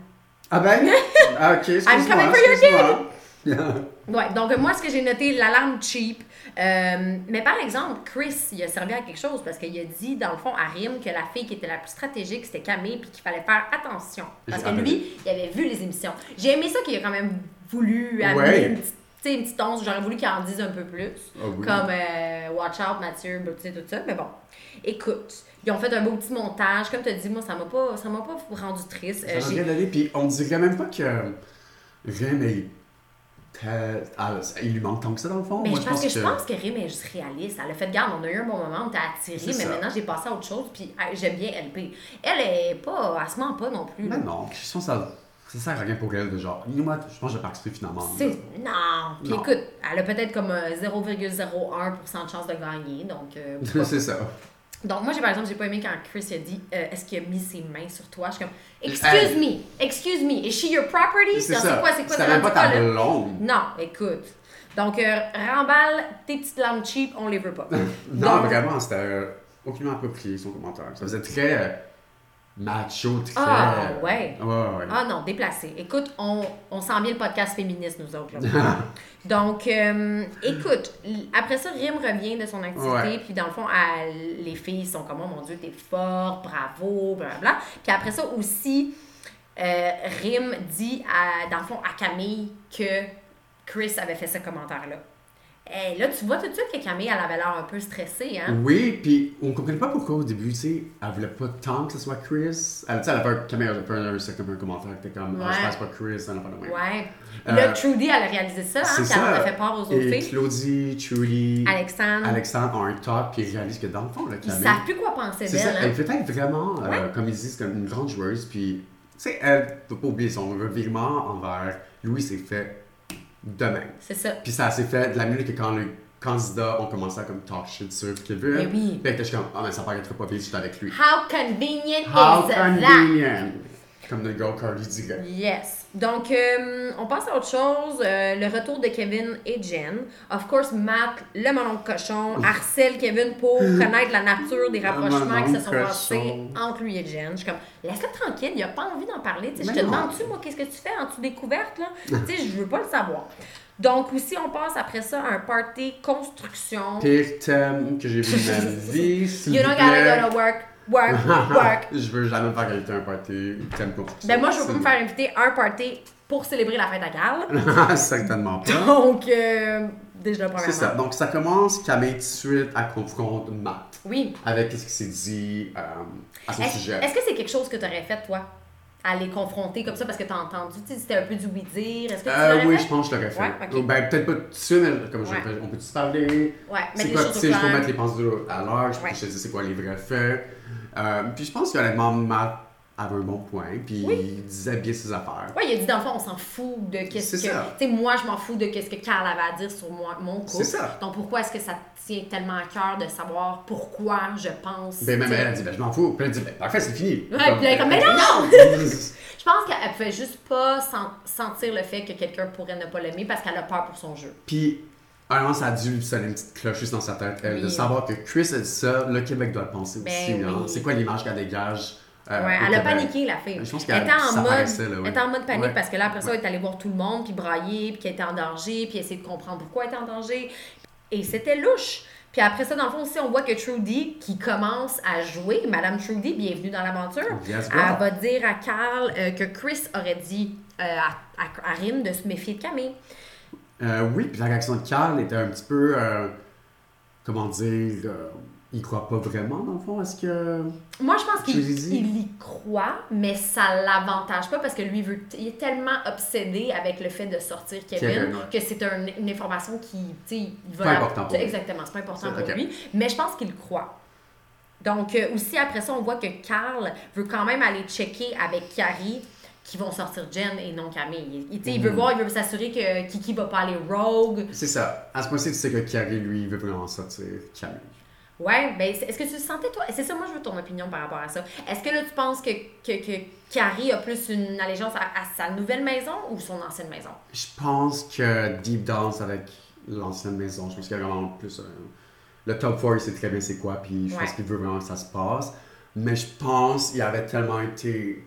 Ah ben? (laughs) ah, ok, excuse-moi. I'm coming for your excuse-moi. (laughs) Ouais, donc moi, ce que j'ai noté, l'alarme cheap. Euh, mais par exemple, Chris, il a servi à quelque chose parce qu'il a dit, dans le fond, à Rim, que la fille qui était la plus stratégique, c'était Camille, puis qu'il fallait faire attention. Parce que lui, il avait vu les émissions. J'ai aimé ça qu'il a quand même voulu amener Ouais. une petite. sais, une petite once, j'aurais voulu qu'il en dise un peu plus. Ah oui. Comme euh, Watch Out, Mathieu, tu sais, tout ça. Mais bon, écoute, ils ont fait un beau petit montage. Comme tu as dit, moi, ça m'a pas, ça m'a pas rendu triste. Euh, Ça m'a j'ai- bien donné, puis on dirait même pas que Rim est. ah, il lui manque tant que ça dans le fond. Mais Moi, je pense que, je pense que Rim est juste réaliste. Elle a fait garde, on a eu un bon moment, on t'a attiré, mais ça. maintenant j'ai passé à autre chose, puis j'aime bien LP. Elle est pas, elle se ment pas non plus. là. Mais non, je pense que ça, ça sert à rien pour elle de genre. Je pense que je vais participer finalement. C'est... Non. Puis Non. écoute, elle a peut-être comme euh, 0,01% de chance de gagner, donc... euh, (laughs) c'est ça. Donc, moi, j'ai par exemple, j'ai pas aimé quand Chris a dit euh, Est-ce qu'il a mis ses mains sur toi? Je suis comme Excuse Hey. me, excuse me, is she your property? C'est. C'est quoi, c'est quoi même pas ta blonde. Non, écoute. Donc, euh, remballe tes petites larmes cheap, on les veut pas. Non, Donc- vraiment, c'était euh, aucunement approprié son commentaire. Ça faisait très euh, macho, très. Ah, ouais. Ouais, ouais. Ah non, déplacé. Écoute, on, on sent bien le podcast féministe, nous autres. là. (laughs) Donc, euh, écoute, après ça, Rim revient de son activité, Ouais. puis dans le fond, elle- les filles sont comme, oh mon Dieu, t'es forte, bravo, blablabla. Puis après ça aussi, euh, Rim dit, à, dans le fond, à Camille que Chris avait fait ce commentaire-là. Et là, tu vois tout de suite que Camille, elle avait l'air un peu stressée, hein? Oui, puis on comprenait pas pourquoi au début, tu sais, elle voulait pas tant que ce soit Chris. Elle, tu sais, elle a fait un, Camille a fait un, c'est comme un commentaire qui était comme, ah, je Ouais. pense pas Chris, elle n'a pas de même. Ouais. Euh, là, Trudy, elle a réalisé ça, hein, C'est elle ça. a fait part aux autres filles. Claudie, Trudy, Alexandre, Alexandre ont un talk, puis ils réalisent que dans le fond, là, ils Camille. savent plus quoi penser C'est d'elle. elle Hein? est peut-être vraiment, euh, comme ils disent, comme une grande joueuse, puis, tu sais, elle, faut pas oublier, son revirement envers Louis s'est fait demain. C'est ça. Puis ça s'est fait de la minute que quand les candidats ont commencé à comme talk shit sur Kevin. Mais oui. Elle était juste comme, ah, mais ça paraîtrait pas bien j'étais avec lui. How convenient How is that? convenient! Comme le gars Carly dirait. Yes. Donc, euh, on passe à autre chose. Euh, le retour de Kevin et Jen. Of course, Matt, le melon de cochon, harcèle Kevin pour connaître la nature des rapprochements qui se sont passés entre lui et Jen. Je suis comme, laisse-le tranquille, il a pas envie d'en parler. Je te demande-tu, moi, qu'est-ce que tu fais en dessous des couvertes, là? tu sais, je veux pas le savoir. Donc, aussi, on passe après ça à un party construction. Pire thème que j'ai vu de ma vie, (laughs) You don't gotta go to work, work, (laughs) work. je veux jamais me faire inviter à un party thème pour Ben moi, je veux pas me faire inviter à un party pour célébrer la fête à. (laughs) Certainement pas. Donc, euh, déjà, C'est premièrement. ça. Donc ça commence, de suite, elle confronte Matt Oui. avec ce qui s'est dit euh, à son sujet. est-ce que c'est quelque chose que tu aurais fait, toi? À les confronter comme ça parce que t'as entendu, tu c'était un peu du oui-dire? Est-ce que tu Euh, oui, fait? je pense que je l'aurais fait. Ouais. Ben, peut-être pas tout de suite, mais comme je Ouais. on peut se parler. Ouais, mettre C'est les quoi, choses au je peux mettre les pensées à l'heure, je peux te dire c'est quoi les vrais faits. Euh, puis je pense qu'honnêtement, Matt avait un bon point, puis il disait bien ses affaires. Ouais, il a dit dans le fond, on s'en fout de qu'est-ce C'est que. ça. Tu sais, moi, je m'en fous de qu'est-ce que Carl avait à dire sur moi, mon couple. C'est ça. Donc, pourquoi est-ce que ça tient tellement à cœur de savoir pourquoi je pense. Ben, même elle a dit, ben, je m'en fous. Puis elle a dit, ben, parfait, c'est fini. Ouais, puis elle est comme, mais non! (laughs) (laughs) Je pense qu'elle pouvait juste pas sen- sentir le fait que quelqu'un pourrait ne pas l'aimer parce qu'elle a peur pour son jeu. Puis, ça a dû lui sonner une petite cloche juste dans sa tête, elle, de Oui. savoir que Chris a dit ça, le Québec doit le penser Ben aussi. hein. C'est quoi l'image qu'elle dégage? euh, Ouais, elle a paniqué, la fille. Je pense elle qu'elle- était en mode, paraissait, là, oui. elle était en mode panique Ouais. parce que là, après ça, elle est allée voir tout le monde, puis brailler, puis qu'elle était en danger, puis essayer de comprendre pourquoi elle était en danger. Et c'était louche. Puis après ça, dans le fond aussi, on voit que Trudy, qui commence à jouer, Madame Trudy, bienvenue dans l'aventure, Yes, elle va dire à Carl euh, que Chris aurait dit euh, à, à, à Rim de se méfier de Camille. Euh, oui, puis la réaction de Carl était un petit peu, euh, comment dire, euh, il croit pas vraiment dans le fond. Est-ce que... Moi, je pense qu'il y croit, mais ça l'avantage pas parce que lui, il, veut, il est tellement obsédé avec le fait de sortir Kevin, que c'est un- une information qui, tu sais, il va... Pas la- important pour lui. Exactement, c'est pas important pour lui, mais je pense qu'il croit. Donc, euh, aussi, après ça, on voit que Carl veut quand même aller checker avec Carrie qui vont sortir Jen et non Camille. Il, il veut Mhm. voir, il veut s'assurer que Kiki va pas aller rogue. C'est ça. À ce point-ci, tu sais que Carrie, lui, il veut vraiment sortir Camille. Ouais, ben est-ce que tu le sentais toi? C'est ça, moi je veux ton opinion par rapport à ça. Est-ce que là tu penses que, que, que Carrie a plus une allégeance à, à sa nouvelle maison ou son ancienne maison? Je pense que Deep Down, c'est avec l'ancienne maison. Je pense qu'il y a vraiment plus. euh, le top 4, il sait très bien c'est quoi, puis je Ouais. pense qu'il veut vraiment que ça se passe. Mais je pense qu'il avait tellement été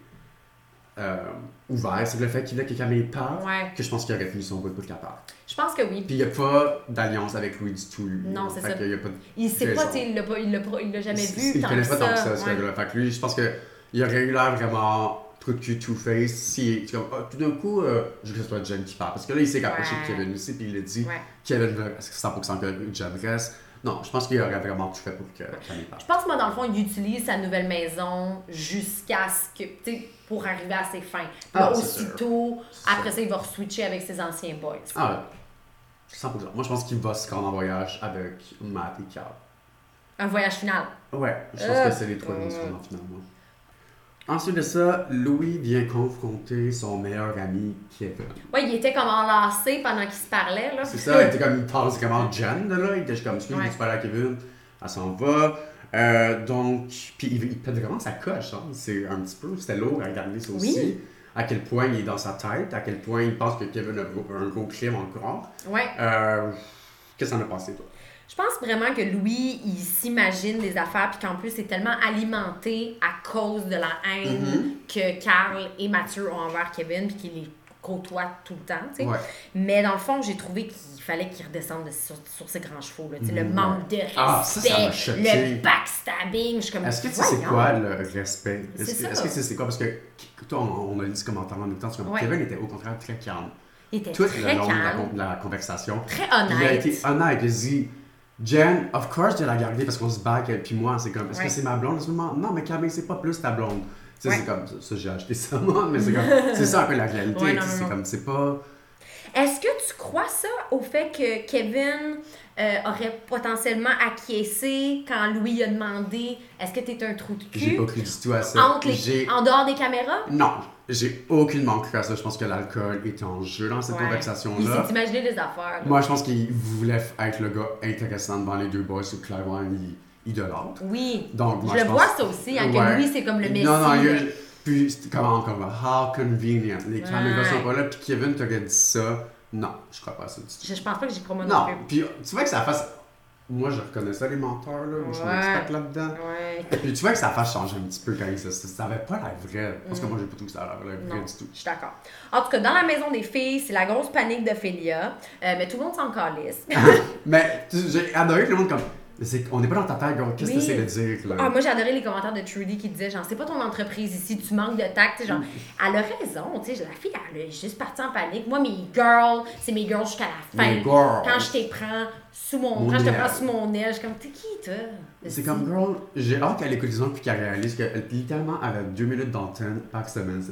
euh, ouvert sur le fait qu'il a que Camille parle, Ouais. que je pense qu'il aurait tenu son bout pour être capable. Je pense que oui. Puis il n'y a pas d'alliance avec lui du tout. Non, c'est ça. a pas de Il sait pas, raison. il l'a pas- il l'a pas- il l'a jamais vu. Il tant connaît pas tant que ça, ce ouais. gars-là. Fait que lui, je pense qu'il aurait eu l'air vraiment trou de cul, two-face. Si, c'est comme, ah, tout d'un coup, euh, je veux que ce soit Jen qui parle. Parce que là, il s'est rapproché Ouais. de Kevin aussi, puis il a dit. Kevin veut 100% que Jen reste? Non, je pense qu'il aurait vraiment tout fait pour que Camille parle. Je pense que moi, dans le fond, il utilise sa nouvelle maison jusqu'à ce que, tu sais, pour arriver à ses fins. Puis Ah, là, aussitôt, après ça, il va re-switcher avec ses anciens boys. Ah ouais. 100%. Moi, je pense qu'il va se rendre en voyage avec Matt et Carl. Un voyage final. Ouais, je pense Euh, que c'est les trois qui vont se euh. rendre finalement. Ensuite de ça, Louis vient confronter son meilleur ami Kevin. Ouais, il était comme enlacé pendant qu'ils se parlaient, là. C'est ça, il était comme, il pense comment Jen, de là, il était juste comme, excuse, Ouais. je parler à Kevin, elle s'en va. Euh, donc, puis il, il pète vraiment sa coche, hein. c'est un petit peu, c'était lourd à regarder ça aussi. Oui. À quel point il est dans sa tête, à quel point il pense que Kevin a un gros crime encore. Ouais. Euh, Qu'est-ce que t'en as pensé, toi? Je pense vraiment que Louis, il s'imagine des affaires, puis qu'en plus, c'est tellement alimenté à cause de la haine Mm-hmm. que Carl et Mathieu ont envers Kevin, puis qu'il les côtoie tout le temps, tu sais. Ouais. Mais dans le fond, j'ai trouvé qu'il fallait qu'il redescende de- sur, sur ses grands chevaux, là, tu sais, le manque de respect, Ah, ça, ça le backstabbing. Je suis comme, Est-ce que tu sais quoi le respect? Est-ce que, que c'est c'est quoi? Parce que toi, on, on a dit ce commentaire en même temps, Ouais. Kevin était au contraire très calme. Il était Tout le très long de la, calme, de la conversation. très Il a honnête. été honnête, il a dit Jen, of course, je vais la garder parce qu'on se bat, puis moi, c'est comme, est-ce Ouais. que c'est ma blonde? En ce moment, non, mais Camille, c'est pas plus ta blonde. Tu sais, Ouais. c'est comme, ça, ça, j'ai acheté ça, moi, mais c'est comme, (laughs) c'est ça un peu la réalité. Ouais, c'est comme, c'est pas. Est-ce que tu crois ça au fait que Kevin euh, aurait potentiellement acquiescé quand Louis a demandé est-ce que t'es un trou de J'ai cul pas cru du tout à ça. entre les- J'ai- en dehors des caméras? Non, j'ai aucunement cru à ça. Je pense que l'alcool est en jeu dans cette Ouais. Il conversation-là. s'est imaginé des affaires. là. Moi, je pense qu'il voulait être le gars intéressant devant les deux boys ou clairement il idolâtre. Oui. Donc, moi, je le pense- vois ça aussi, hein, que Ouais. Louis, c'est comme le messie. Non, non, il y. Puis, comment encore, how convenient. Les caméras Ouais. sont pas là, puis Kevin t'aurait dit ça. Non, je crois pas à ça du tout. Je, je pense pas que j'y crois moi non, Non, plus. puis tu vois que ça fasse. Moi, je reconnais ça, les menteurs, là. Je suis un expert là-dedans. Ouais. Puis tu vois que ça fasse changer un petit peu quand ça. Ça avait pas l'air vrai. Parce que moi, j'ai pas trouvé que ça avait l'air vrai Mm. Non, du tout. je suis d'accord. En tout cas, dans la maison des filles, c'est la grosse panique d'Ophélia. Euh, mais tout le monde s'en calisse. (laughs) Mais tu- j'ai adoré que le monde comme. C'est- on n'est pas dans ta tête. Qu'est-ce que Oui. essaies de dire, là? Ah, moi, j'ai adoré les commentaires de Trudy qui disaient genre, c'est pas ton entreprise ici, tu manques de tact. Genre, elle a raison, tu sais, la fille, elle est juste partie en panique. Moi, mes girls, c'est mes girls jusqu'à la fin. Mes girls. Quand je te prends sous mon, Mon quand je te prends sous mon aile, je suis comme, t'es qui, toi? C'est comme, girl, j'ai hâte qu'elle écoute les autres puis qu'elle réalise qu'elle, littéralement, elle a deux minutes d'antenne par semaine.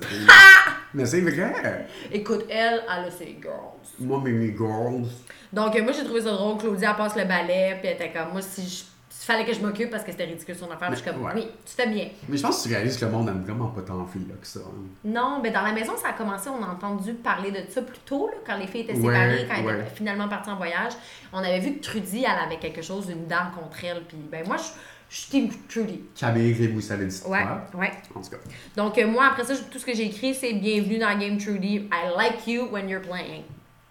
Fille. Mais c'est vrai! Écoute, elle, elle a ses girls. Moi, mes mes girls. Donc, moi, j'ai trouvé ça drôle. Claudia elle passe le balai, puis elle était comme, moi, si je. Il fallait que je m'occupe parce que c'était ridicule son affaire. Puis je suis comme, Ouais. oui, tu fais bien. Mais je pense que tu réalises que le monde aime vraiment pas tant filles là que ça. hein. Non, mais dans la maison, ça a commencé, on a entendu parler de ça plus tôt, là, quand les filles étaient Ouais, séparées, quand elles étaient finalement parties en voyage. On avait vu que Trudy, elle avait quelque chose, une dent contre elle. Puis, ben moi, je, Je Trudy. Camille dire Ouais, ouais. En tout cas. Donc, euh, moi, après ça, tout ce que j'ai écrit, c'est Bienvenue dans Game Trudy. I like you when you're playing.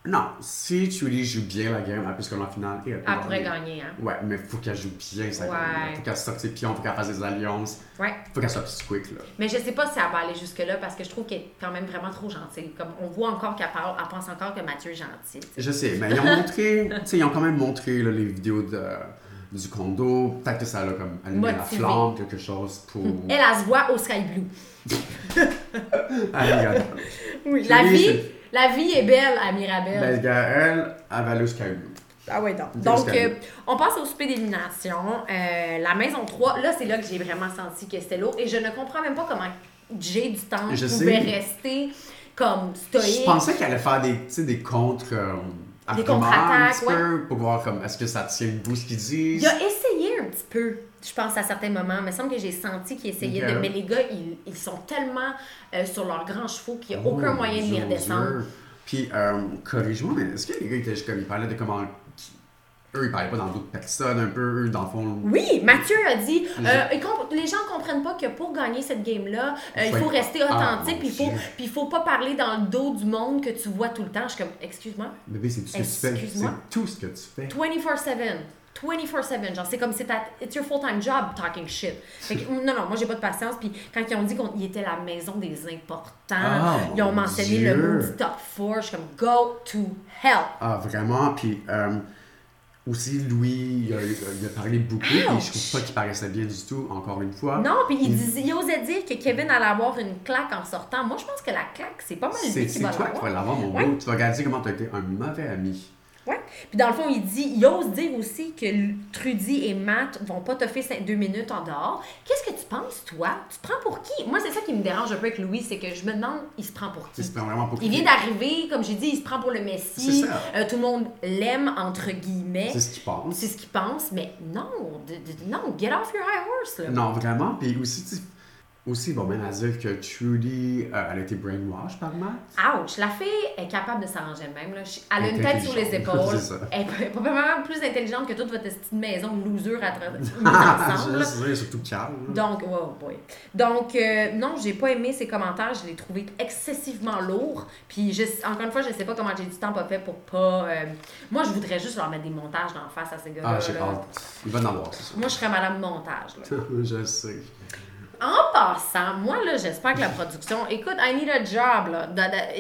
Non, si Trudy joue bien la game, se rendre en finale elle pourrait gagner, hein. Ouais, mais faut qu'elle joue bien sa game. Ouais. Faut qu'elle sorte ses pions, faut qu'elle fasse des alliances. Ouais. Faut qu'elle soit plus quick, là. Mais je sais pas si elle va aller jusque-là parce que je trouve qu'elle est quand même vraiment trop gentille. Comme on voit encore qu'elle parle, elle pense encore que Mathieu est gentil. Je sais, mais ils ont montré, tu sais, ils ont quand même montré là, les vidéos de, du condo. Peut-être que ça a comme allumé la flamme, quelque chose pour. (laughs) Elle, elle se voit au Sky Blue. (laughs) Oui, la vie, c'est- la vie est belle à Mirabelle. Ben, elle, elle va aller au Sky Blue. Ah ouais, donc. Donc, euh, on passe au souper d'élimination. Euh, la maison 3, là, c'est là que j'ai vraiment senti que c'était lourd. Et je ne comprends même pas comment Jay du temps Je pouvait sais. rester comme Je stoïque. pensais qu'elle allait faire des, tu sais, des contre. euh, arguments contre-attaques, peu, pour voir comme est-ce que ça tient debout ce qu'ils disent. Il a essayé un petit peu, je pense, à certains moments. Mais il me semble que j'ai senti qu'il essayait de. Mais les gars, ils, ils sont tellement euh, sur leurs grands chevaux qu'il n'y a Oh, aucun moyen de les redescendre. Dieu. Puis, euh, corrige-moi, mais est-ce que les gars étaient comme ils parlaient de comment. Eux, ils parlaient pas dans d'autres personnes, un peu, eux, dans le fond. Oui, Mathieu a dit Les euh, les gens comprennent pas que pour gagner cette game-là, euh, il Faut rester Ah, authentique, puis il faut, puis faut pas parler dans le dos du monde que tu vois tout le temps. Je suis comme, excuse-moi, Bébé, c'est tout ce que tu fais. C'est tout ce que tu fais. 24-7. 24-7, genre c'est comme c'est ta it's your full-time job talking shit. Fait que, non, non, moi j'ai pas de patience. Puis quand ils ont dit qu'il était la maison des importants, Ah, ils ont mentionné Dieu. le top 4, je suis comme go to hell. Ah, vraiment. Puis, euh, aussi, Louis, il a, il a parlé beaucoup. Puis, je trouve pas qu'il paraissait bien du tout, encore une fois. Non, puis il, disait- il osait dire que Kevin allait avoir une claque en sortant. Moi je pense que la claque, c'est pas mal C'est lui qui c'est va toi qui vas l'avoir. mon Ouais. beau. Tu vas regarder comment tu as été un mauvais ami. Ouais. Puis dans le fond, il dit, il ose dire aussi que Trudy et Matt vont pas te faire cinq- deux minutes en dehors. Qu'est-ce que tu penses, toi? Tu te prends pour qui? Moi, c'est ça qui me dérange un peu avec Louis, c'est que je me demande, il se prend pour qui? Vraiment pour Il vient d'arriver, comme j'ai dit, il se prend pour le Messie. Euh, tout le monde l'aime, entre guillemets. C'est ce qu'il pense. C'est ce qu'il pense, mais non, de- de- non, get off your high horse, là. Non, vraiment. Puis aussi, tu aussi, va même à dire que Trudy, euh, elle a été brainwashed par Matt. Ouch, la fille est capable de s'arranger elle-même. Là. Elle a une tête sur les épaules. (laughs) C'est. Elle est probablement plus intelligente que toute votre petite maison de loser à travers Ah, (laughs) (laughs) ensemble. je sais, surtout Carl. là. Donc, oh boy. Donc, euh, non, j'ai pas aimé ses commentaires. Je l'ai trouvé excessivement lourd. Puis, je, encore une fois, je sais pas comment j'ai du temps pas fait pour pas. euh, Moi, je voudrais juste leur mettre des montages d'en face à ces gars-là. Ah, j'ai là. hâte. Il va en avoir, c'est sûr. Moi, je serais madame montage. Là. je sais. En passant, moi, là, j'espère que la production. Écoute, I need a job, là.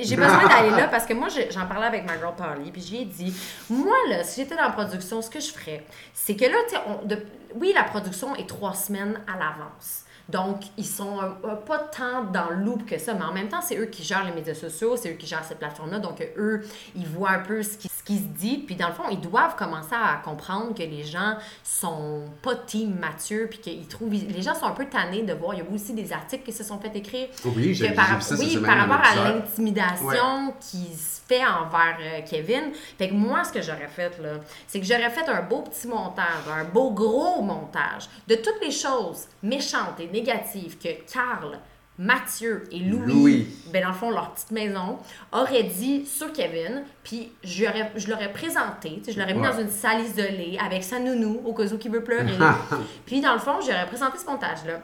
J'ai besoin d'aller là parce que moi, j'en parlais avec ma girl Polly, puis j'ai dit, moi, là, si j'étais dans la production, ce que je ferais, c'est que là, tu sais, oui, la production est trois semaines à l'avance. Donc, ils sont un- un- pas tant dans le loop que ça, mais en même temps, c'est eux qui gèrent les médias sociaux, c'est eux qui gèrent cette plateforme-là. Donc, eux, ils voient un peu ce qui, ce qui se dit. Puis, dans le fond, ils doivent commencer à comprendre que les gens sont pas team Mathieu, puis qu'ils trouvent. Les gens sont un peu tannés de voir. Il y a aussi des articles qui se sont fait écrire. Oui, j'ai que par, ça oui, par rapport à l'intimidation qui se fait envers euh, Kevin. Fait que moi, ce que j'aurais fait, là, c'est que j'aurais fait un beau petit montage, un beau gros montage de toutes les choses méchantes et négatives que Carl, Mathieu et Louis, Louis. ben dans le fond, leur petite maison, auraient dit sur Kevin, puis je l'aurais présenté, je l'aurais mis Ouais. dans une salle isolée avec sa nounou au cas où qui veut pleurer. (laughs) puis dans le fond, j'aurais présenté ce montage-là.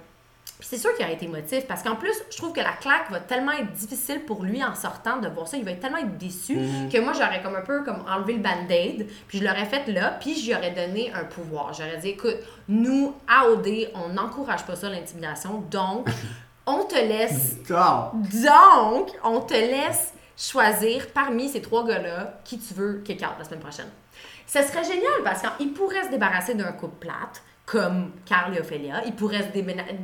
Puis c'est sûr qu'il aurait été émotif parce qu'en plus, je trouve que la claque va tellement être difficile pour lui en sortant de voir ça. Il va être tellement être déçu Mhm. que moi, j'aurais comme un peu comme enlevé le band-aid, puis je l'aurais fait là, puis j'y aurais donné un pouvoir. J'aurais dit, écoute, nous, AOD, on n'encourage pas ça, l'intimidation, donc (laughs) on te laisse donc, on te laisse choisir parmi ces trois gars-là qui tu veux kick out la semaine prochaine. Ce serait génial parce qu'il pourrait se débarrasser d'un couple plate, comme Carl et Ophélia. Il pourrait se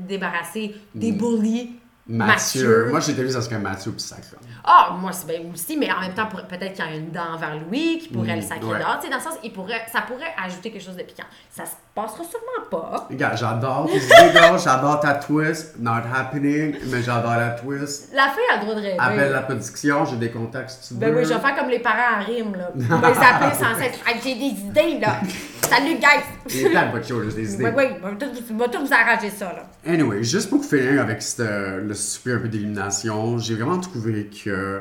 débarrasser des bullies. Mathieu. Moi, j'étais vu, ça serait Mathieu puis Sacre. Ah, moi, c'est bien aussi, mais en même temps, peut-être qu'il y a une dent vers Louis qui pourrait Mm, le sacrer ouais. dehors. Tu sais, dans le sens, il pourrait, ça pourrait ajouter quelque chose de piquant. Ça se passera sûrement pas. Regarde, j'adore tes idées, j'adore ta twist. Not happening, mais j'adore la twist. La fille a le droit de rêver. Appelle la production, j'ai des contacts si tu veux. Ben oui, je vais faire comme les parents en rime, là. On va les appeler sans cesse. J'ai des idées, là. Salut, guys! Il est plein de bonnes choses, des idées. Oui, oui, on va tout, vous arranger ça, là. Anyway, juste pour finir avec ce- le super un peu d'élimination, j'ai vraiment trouvé que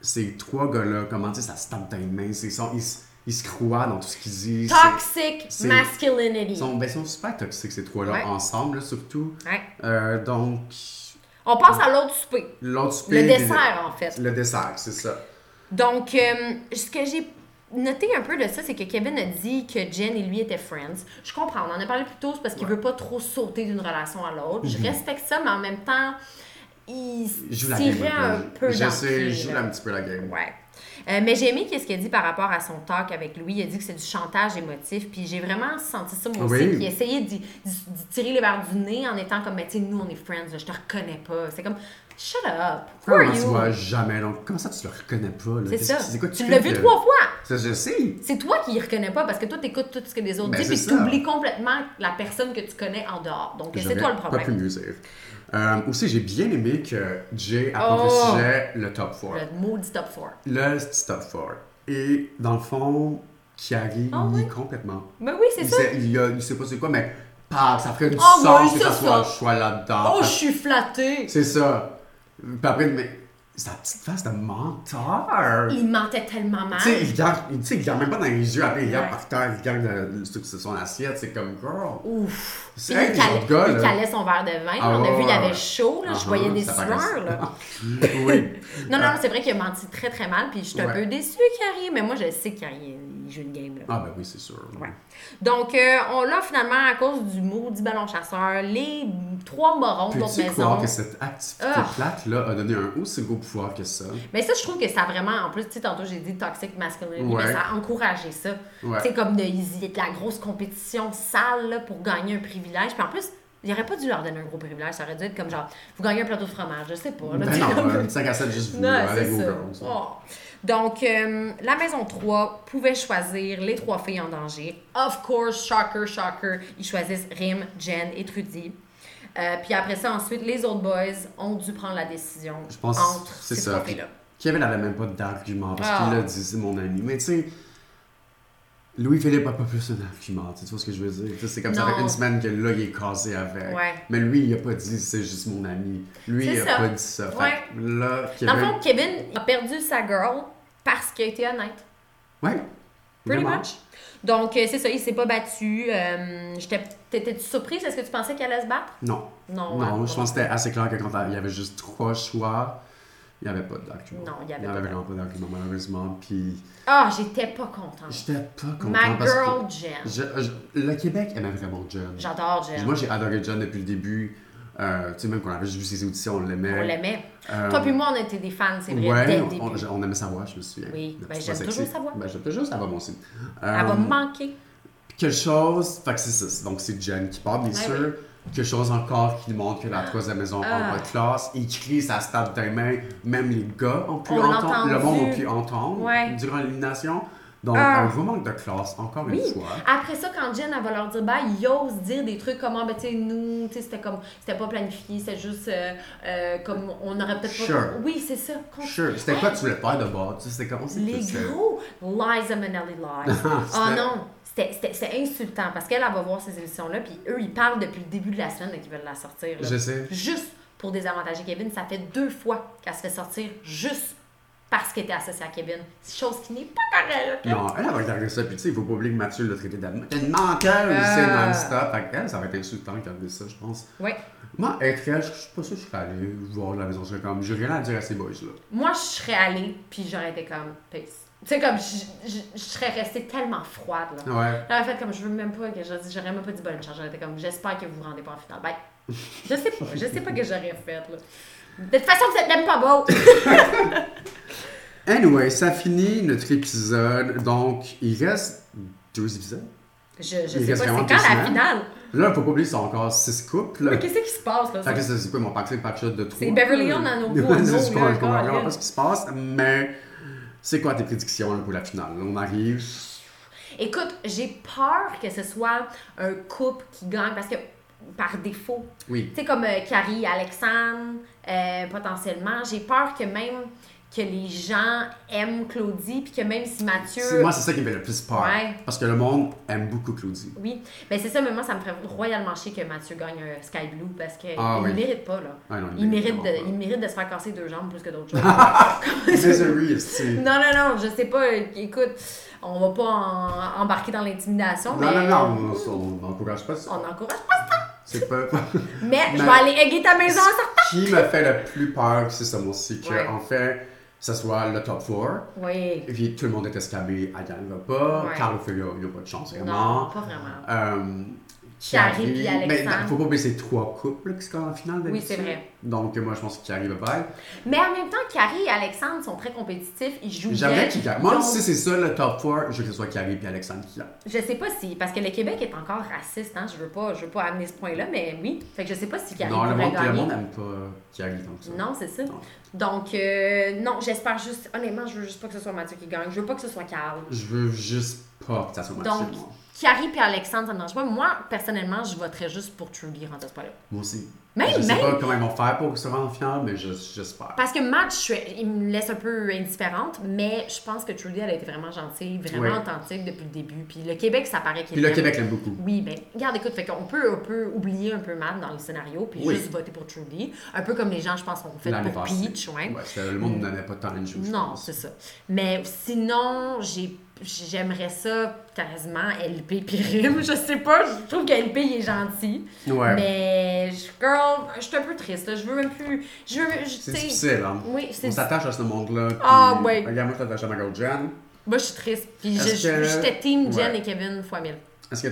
ces trois gars-là, comment dire, ça se tape dans les mains, c'est ça, ils, se croit dans tout ce qu'il dit. c'est- Toxic c'est- masculinity. Ils sont, ben, sont super toxiques, ces trois-là, Ouais. ensemble, là, surtout. Ouais. Euh, donc, On passe à l'autre souper. l'autre Le souper, dessert, en fait. Le dessert, c'est ça. Donc, euh, ce que j'ai noté un peu de ça, c'est que Kevin a dit que Jen et lui étaient friends. Je comprends, on en a parlé plus tôt, c'est parce qu'il veut pas trop sauter d'une relation à l'autre. Je respecte ça, mais en même temps, il tirait un peu Je dans sais, il joue un petit peu la game. Ouais. Euh, mais j'ai aimé qu'est-ce qu'il a dit par rapport à son talk avec lui. Il a dit que c'est du chantage émotif. Puis j'ai vraiment senti ça moi aussi. Oui? Puis il essayait d'y tirer les verres du nez en étant comme, mais tu sais, nous on est friends, je te reconnais pas. C'est comme, shut up. Who Comment are tu you? vois jamais, donc comment ça tu le reconnais pas? C'est ça. C'est quoi tu fais l'as vu que- trois fois. Ça, je sais. C'est toi qui y reconnais pas parce que toi, t'écoutes tout ce que les autres Ben, disent puis c'est ça. t'oublies complètement la personne que tu connais en dehors. Donc, c'est toi le Pas pu problème. mieux dire. Euh, aussi, j'ai bien aimé que Jay apporte Oh. le sujet, le top 4. Le maudit top 4. Le top 4. Et dans le fond, Kiari Ah nie ouais? complètement. Mais oui, c'est ça. sait, il, a- il sait pas c'est quoi, mais ça ferait du Ah, sens oui, que ça, ça soit, soit là-dedans. Oh, je suis flattée. C'est ça. Puis après, mais sa petite face de menteur. Il mentait tellement mal. Tu sais, il regarde, il- tu sais, il regarde même pas dans les yeux, après il regarde Ouais. par terre, il regarde euh, que c'est son assiette, c'est comme girl. Ouf. C'est un il, gars, il calait son verre de vin. Ah, on a vu, il avait chaud. Là, je Ah, voyais des sueurs. Là. (laughs) oui. Non, non, Ah. c'est vrai qu'il a menti très, très mal. Puis je suis un Ouais. peu déçue, Carrie. Mais moi, je sais que Carrie, il joue une game. Là. Ah ben oui, c'est sûr. Ouais. Donc, euh, on l'a finalement, à cause du maudit ballon chasseur, les trois morons de notre maison. croire que cette activité Ah. plate-là a donné un aussi gros pouvoir que ça? Mais ça, je trouve que ça a vraiment, en plus, tu sais, tantôt j'ai dit toxic masculinity, Ouais. mais ça a encouragé ça. Ouais. C'est comme de, de la grosse compétition sale là, pour gagner un privilège. Puis en plus, il aurait pas dû leur donner un gros privilège. Ça aurait dû être comme genre, vous gagnez un plateau de fromage, je sais pas. Là, Ben non, comme- euh, 5 à 7 juste vous, Non, avec vos girls. Oh. Donc, euh, la maison 3 pouvait choisir les trois filles en danger. Of course, shocker, shocker, ils choisissent Rim, Jen et Trudy. Euh, puis après ça, ensuite, les autres boys ont dû prendre la décision Je pense entre que c'est ces ça. trois filles-là. Kevin n'avait même pas d'argument parce Ah. qu'il a dit c'est mon ami. Mais tu sais, Louis-Philippe n'a pas plus un argument. Tu sais ce que je veux dire? C'est comme ça Non. fait une semaine que là, il est casé avec. Ouais. Mais lui, il a pas dit c'est juste mon ami. Lui, il a ça. pas dit ça. Fait Ouais. là, Dans le fond, Kevin a perdu sa girl parce qu'il a été honnête. Ouais. Pretty Vraiment. much. Donc, euh, c'est ça, il s'est pas battu. Euh, T'étais-tu surprise? Est-ce que tu pensais qu'elle allait se battre? Non. Non. Non, hein, je pense que c'était assez clair que quand il y avait juste trois choix, il n'y avait pas d'argument. Non, il avait n'y pas avait vraiment pas d'argument, malheureusement. Puis Ah, j'étais pas contente. j'étais pas content Ma parce girl que Jen. je- je- le Québec aimait vraiment John. J'adore Jen. Moi, j'ai adoré John depuis le début. Euh, tu sais, même quand on avait juste vu ses auditions, on l'aimait. On l'aimait. Euh, Toi puis moi, on était des fans, c'est vrai, Ouais, dès le on, début. on- on aimait sa voix, je me souviens. Oui, ben, j'aime toujours sa voix. Ben, j'aime toujours sa voix, moi aussi. Elle va Euh, me manquer. quelque chose, fait que c'est ça, donc c'est Jen qui parle, bien Ouais, sûr. Quelque chose encore qui montre que la troisième maison Ah. en bas de classe. Il crie, ça se tape des mains. Même les gars ont pu On entendre. Le monde a pu entendre Ouais. durant l'élimination. Donc, Ah. un gros manque de classe, encore Oui. une fois. Après ça, quand Jen elle va leur dire bye, ils osent dire des trucs comme ah, ben, tu sais, nous, tu sais, c'était comme, c'était pas planifié, c'était juste euh, euh, comme on aurait peut-être pas. Sure. Oui, c'est ça. Con- Sure. C'était quoi tu voulais faire de bord? Tu sais, C'était comment Les gros Liza Minnelli lies. oh (laughs) non, c'était- insultant parce qu'elle, elle va voir ces émissions-là, puis eux, ils parlent depuis le début de la semaine qu'ils veulent la sortir. là. Je sais. Juste pour désavantager Kevin, ça fait deux fois qu'elle se fait sortir juste parce qu'elle était associée à Kevin. Chose qui n'est pas correcte. Non, elle va regarder ça, puis tu sais, il faut pas oublier que Mathieu l'a traité. T'es une menteuse, Ah. c'est non-stop. Fait qu'elle, ça va être insultant de regarder ça, je pense. Oui. Moi, être elle, je suis pas sûr que je serais allé voir la maison. Je serais comme, j'ai rien à dire à ces boys-là. Moi, je serais allée, puis j'aurais été comme, peace. Tu sais, comme, je, je- je serais restée tellement froide, là. Ouais. J'aurais fait comme, je veux même pas que, je- j'aurais même pas dit bonne chance. J'aurais été comme, j'espère que vous vous rendez pas en finale. Bye. Je sais pas, je sais pas que j'aurais fait, là. De toute façon, vous êtes même pas beau. (laughs) Anyway, ça finit notre épisode. Donc, il reste deux épisodes. Je, je Il sais pas, c'est quand la finale? Là, faut pas oublier, c'est encore six couples. Mais Qu'est-ce qui se passe, là? Fait que c'est quoi mon pack shot de trois? C'est Beverly Hills dans nos là, Je comprends pas ce qui se passe, mais c'est quoi tes prédictions là, pour la finale? On arrive. Écoute, j'ai peur que ce soit un couple qui gagne parce que par défaut, Oui. tu sais, comme euh, Carrie, Alexandre, euh, potentiellement, j'ai peur que même que les gens aiment Claudie, puis que même si C'est- Mathieu. Moi, c'est ça qui me fait le plus peur. Ouais. Parce que le monde aime beaucoup Claudie. Oui, mais c'est ça, mais moi, ça me ferait royalement chier que Mathieu gagne un Sky Blue parce qu'il Ah ne oui. mérite pas, là. Ah non, il, mérite de, il mérite de se faire casser deux jambes plus que d'autres (laughs) choses. (laughs) Misery, c'est. non, non, non, je sais pas. Écoute, on va pas en- embarquer dans l'intimidation, mais. Non, non, non, on n'encourage pas ça. On n'encourage pas ça. C'est pas. (laughs) Mais je vais aller égayer ta maison en sortant. qui me fait le plus peur, c'est ça, moi aussi, que, Ouais. en fait, ce soit le top 4. Oui. Et puis tout le monde est escamé, elle gagnera pas. Ouais. Carl Ophelia, il n'y a pas de chance, Non, vraiment. pas vraiment. Euh, Carrie puis Mais Alexandre. il faut pas oublier ces trois couples là, qui sont en finale Oui, c'est vrai. Donc, moi, je pense que Carrie va pas. Mais en même temps, Carrie et Alexandre sont très compétitifs. Ils jouent J'aimerais qu'ils gagnent. Moi, Donc, si c'est ça le top 4, je veux que ce soit Carrie et Alexandre qui gagnent. Je sais pas si. Parce que le Québec est encore raciste, hein. Je veux pas, je veux pas amener ce point-là, mais oui. Fait que je sais pas si Carrie Non, le monde, le monde n'aime pas Carrie tant que ça. Non, c'est ça. Non. Donc, euh, non, j'espère juste. Honnêtement, je veux juste pas que ce soit Mathieu qui gagne. Je veux pas que ce soit Carl. Je veux juste pas que ça soit Mathieu. Donc. Carrie et Alexandre, ça me dérange pas. Moi, personnellement, je voterais juste pour Trudy rendu à ce point-là. Moi aussi. Même, je sais même. pas comment ils vont faire pour se rendre en finale, mais je- j'espère. Parce que suis- il me laisse un peu indifférente, mais je pense que Trudy, elle a été vraiment gentille, vraiment Ouais. authentique depuis le début. Puis le Québec, ça paraît qu'il Puis le. Québec l'aime beaucoup. Oui, ben, regarde, écoute, fait qu'on peut, on peut oublier un peu Matt dans le scénario, puis Oui. juste voter pour Trudy. Un peu comme les gens, je pense, ont fait pour. Peach, ouais. Ouais, le monde n'aimait pas tant je Non, c'est ça. Mais sinon, j'ai j'aimerais ça quasiment LP puis Rim. Je sais pas, je trouve que LP il est gentil. Ouais. Mais je- girl, je suis un peu triste. là. Je veux même plus. Je veux. je- C'est difficile, hein. Oui, c'est On s'attache à ce monde-là. Ah, ouais. Regarde, moi, je t'attache à ma girl Jen. Moi, je suis triste. Puis je- que- j'étais team Jen Ouais. et Kevin fois mille. Est-ce que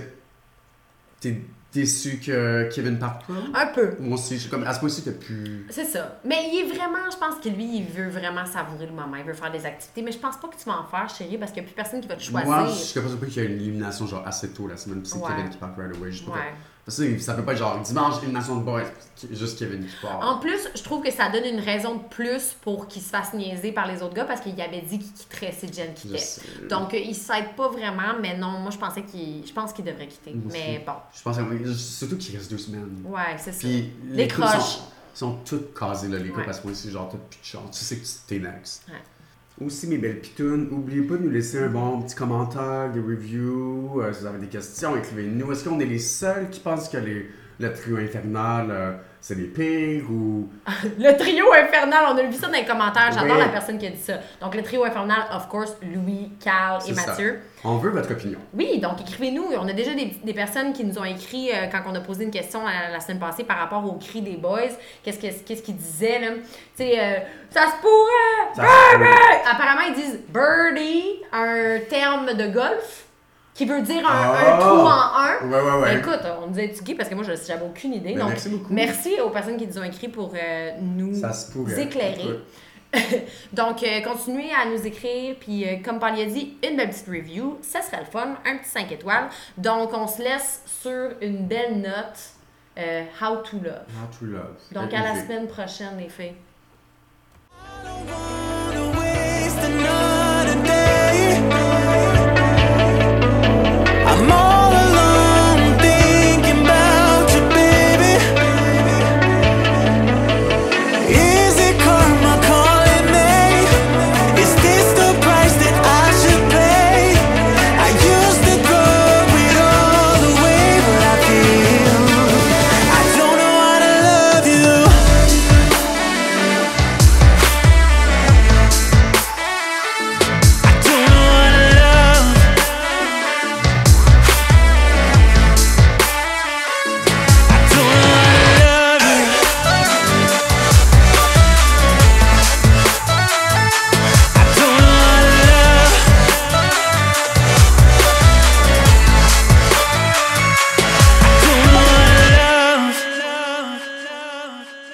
t'es déçu que Kevin parte pas? Un peu. Moi aussi, je suis comme, à ce point-ci, t'as plus. C'est ça. Mais il est vraiment, je pense que lui, il veut vraiment savourer le moment. Il veut faire des activités. Mais je pense pas que tu vas en faire, chérie, parce qu'il n'y a plus personne qui va te choisir. Moi, je suis pas surpris qu'il y ait une élimination genre assez tôt la semaine, puis c'est Ouais. Kevin qui part right away. Je sais pas Ouais. pourquoi. Ça peut pas être genre dimanche, élimination de boys, juste Kevin qui part. En plus, je trouve que ça donne une raison de plus pour qu'il se fasse niaiser par les autres gars parce qu'il avait dit qu'il quitterait si Jen Je quittait. Donc, euh, il s'aide pas vraiment, mais non, moi je pensais qu'il. Je pense qu'il devrait quitter. Moi aussi. Mais bon, Je pense que, surtout qu'il reste deux semaines. ouais, c'est ça. Puis Les croches. sont, sont toutes casées là, les Ouais. parce que moi aussi, genre, t'as plus de chance. Tu sais que t'es next. Ouais. Aussi, mes belles pitounes, n'oubliez pas de nous laisser un bon petit commentaire, des reviews. euh, si vous avez des questions, écrivez-nous. Est-ce qu'on est les seuls qui pensent que les, le trio infernal, euh, c'est les pires ou. (laughs) Le trio infernal, on a vu ça dans les commentaires. J'adore Oui. la personne qui a dit ça. Donc, le trio infernal, of course, Louis, Carl et ça. Mathieu. On veut votre opinion. Oui, donc écrivez-nous. On a déjà des, des personnes qui nous ont écrit euh, quand on a posé une question la, la semaine passée par rapport au cri des boys. Qu'est-ce que- qu'est-ce qu'ils disaient, là? Tu sais, euh, ça se pourrait! Ça! Apparemment, ils disent birdie, un terme de golf qui veut dire un, un Ah! trou en un. Ouais, ouais, ouais. Écoute, on nous a étudié parce que moi, je j'avais aucune idée. Ben, donc, merci beaucoup. merci aux personnes qui nous ont écrit pour euh, nous Ça se pourrait. éclairer. (laughs) Donc, euh, continuez à nous écrire. Puis, euh, comme Paul a dit, une belle petite review. Ça serait le fun. Un petit 5 étoiles. Donc, on se laisse sur une belle note. euh, how to love. How to love. Donc, à la semaine prochaine, les filles. wanna waste another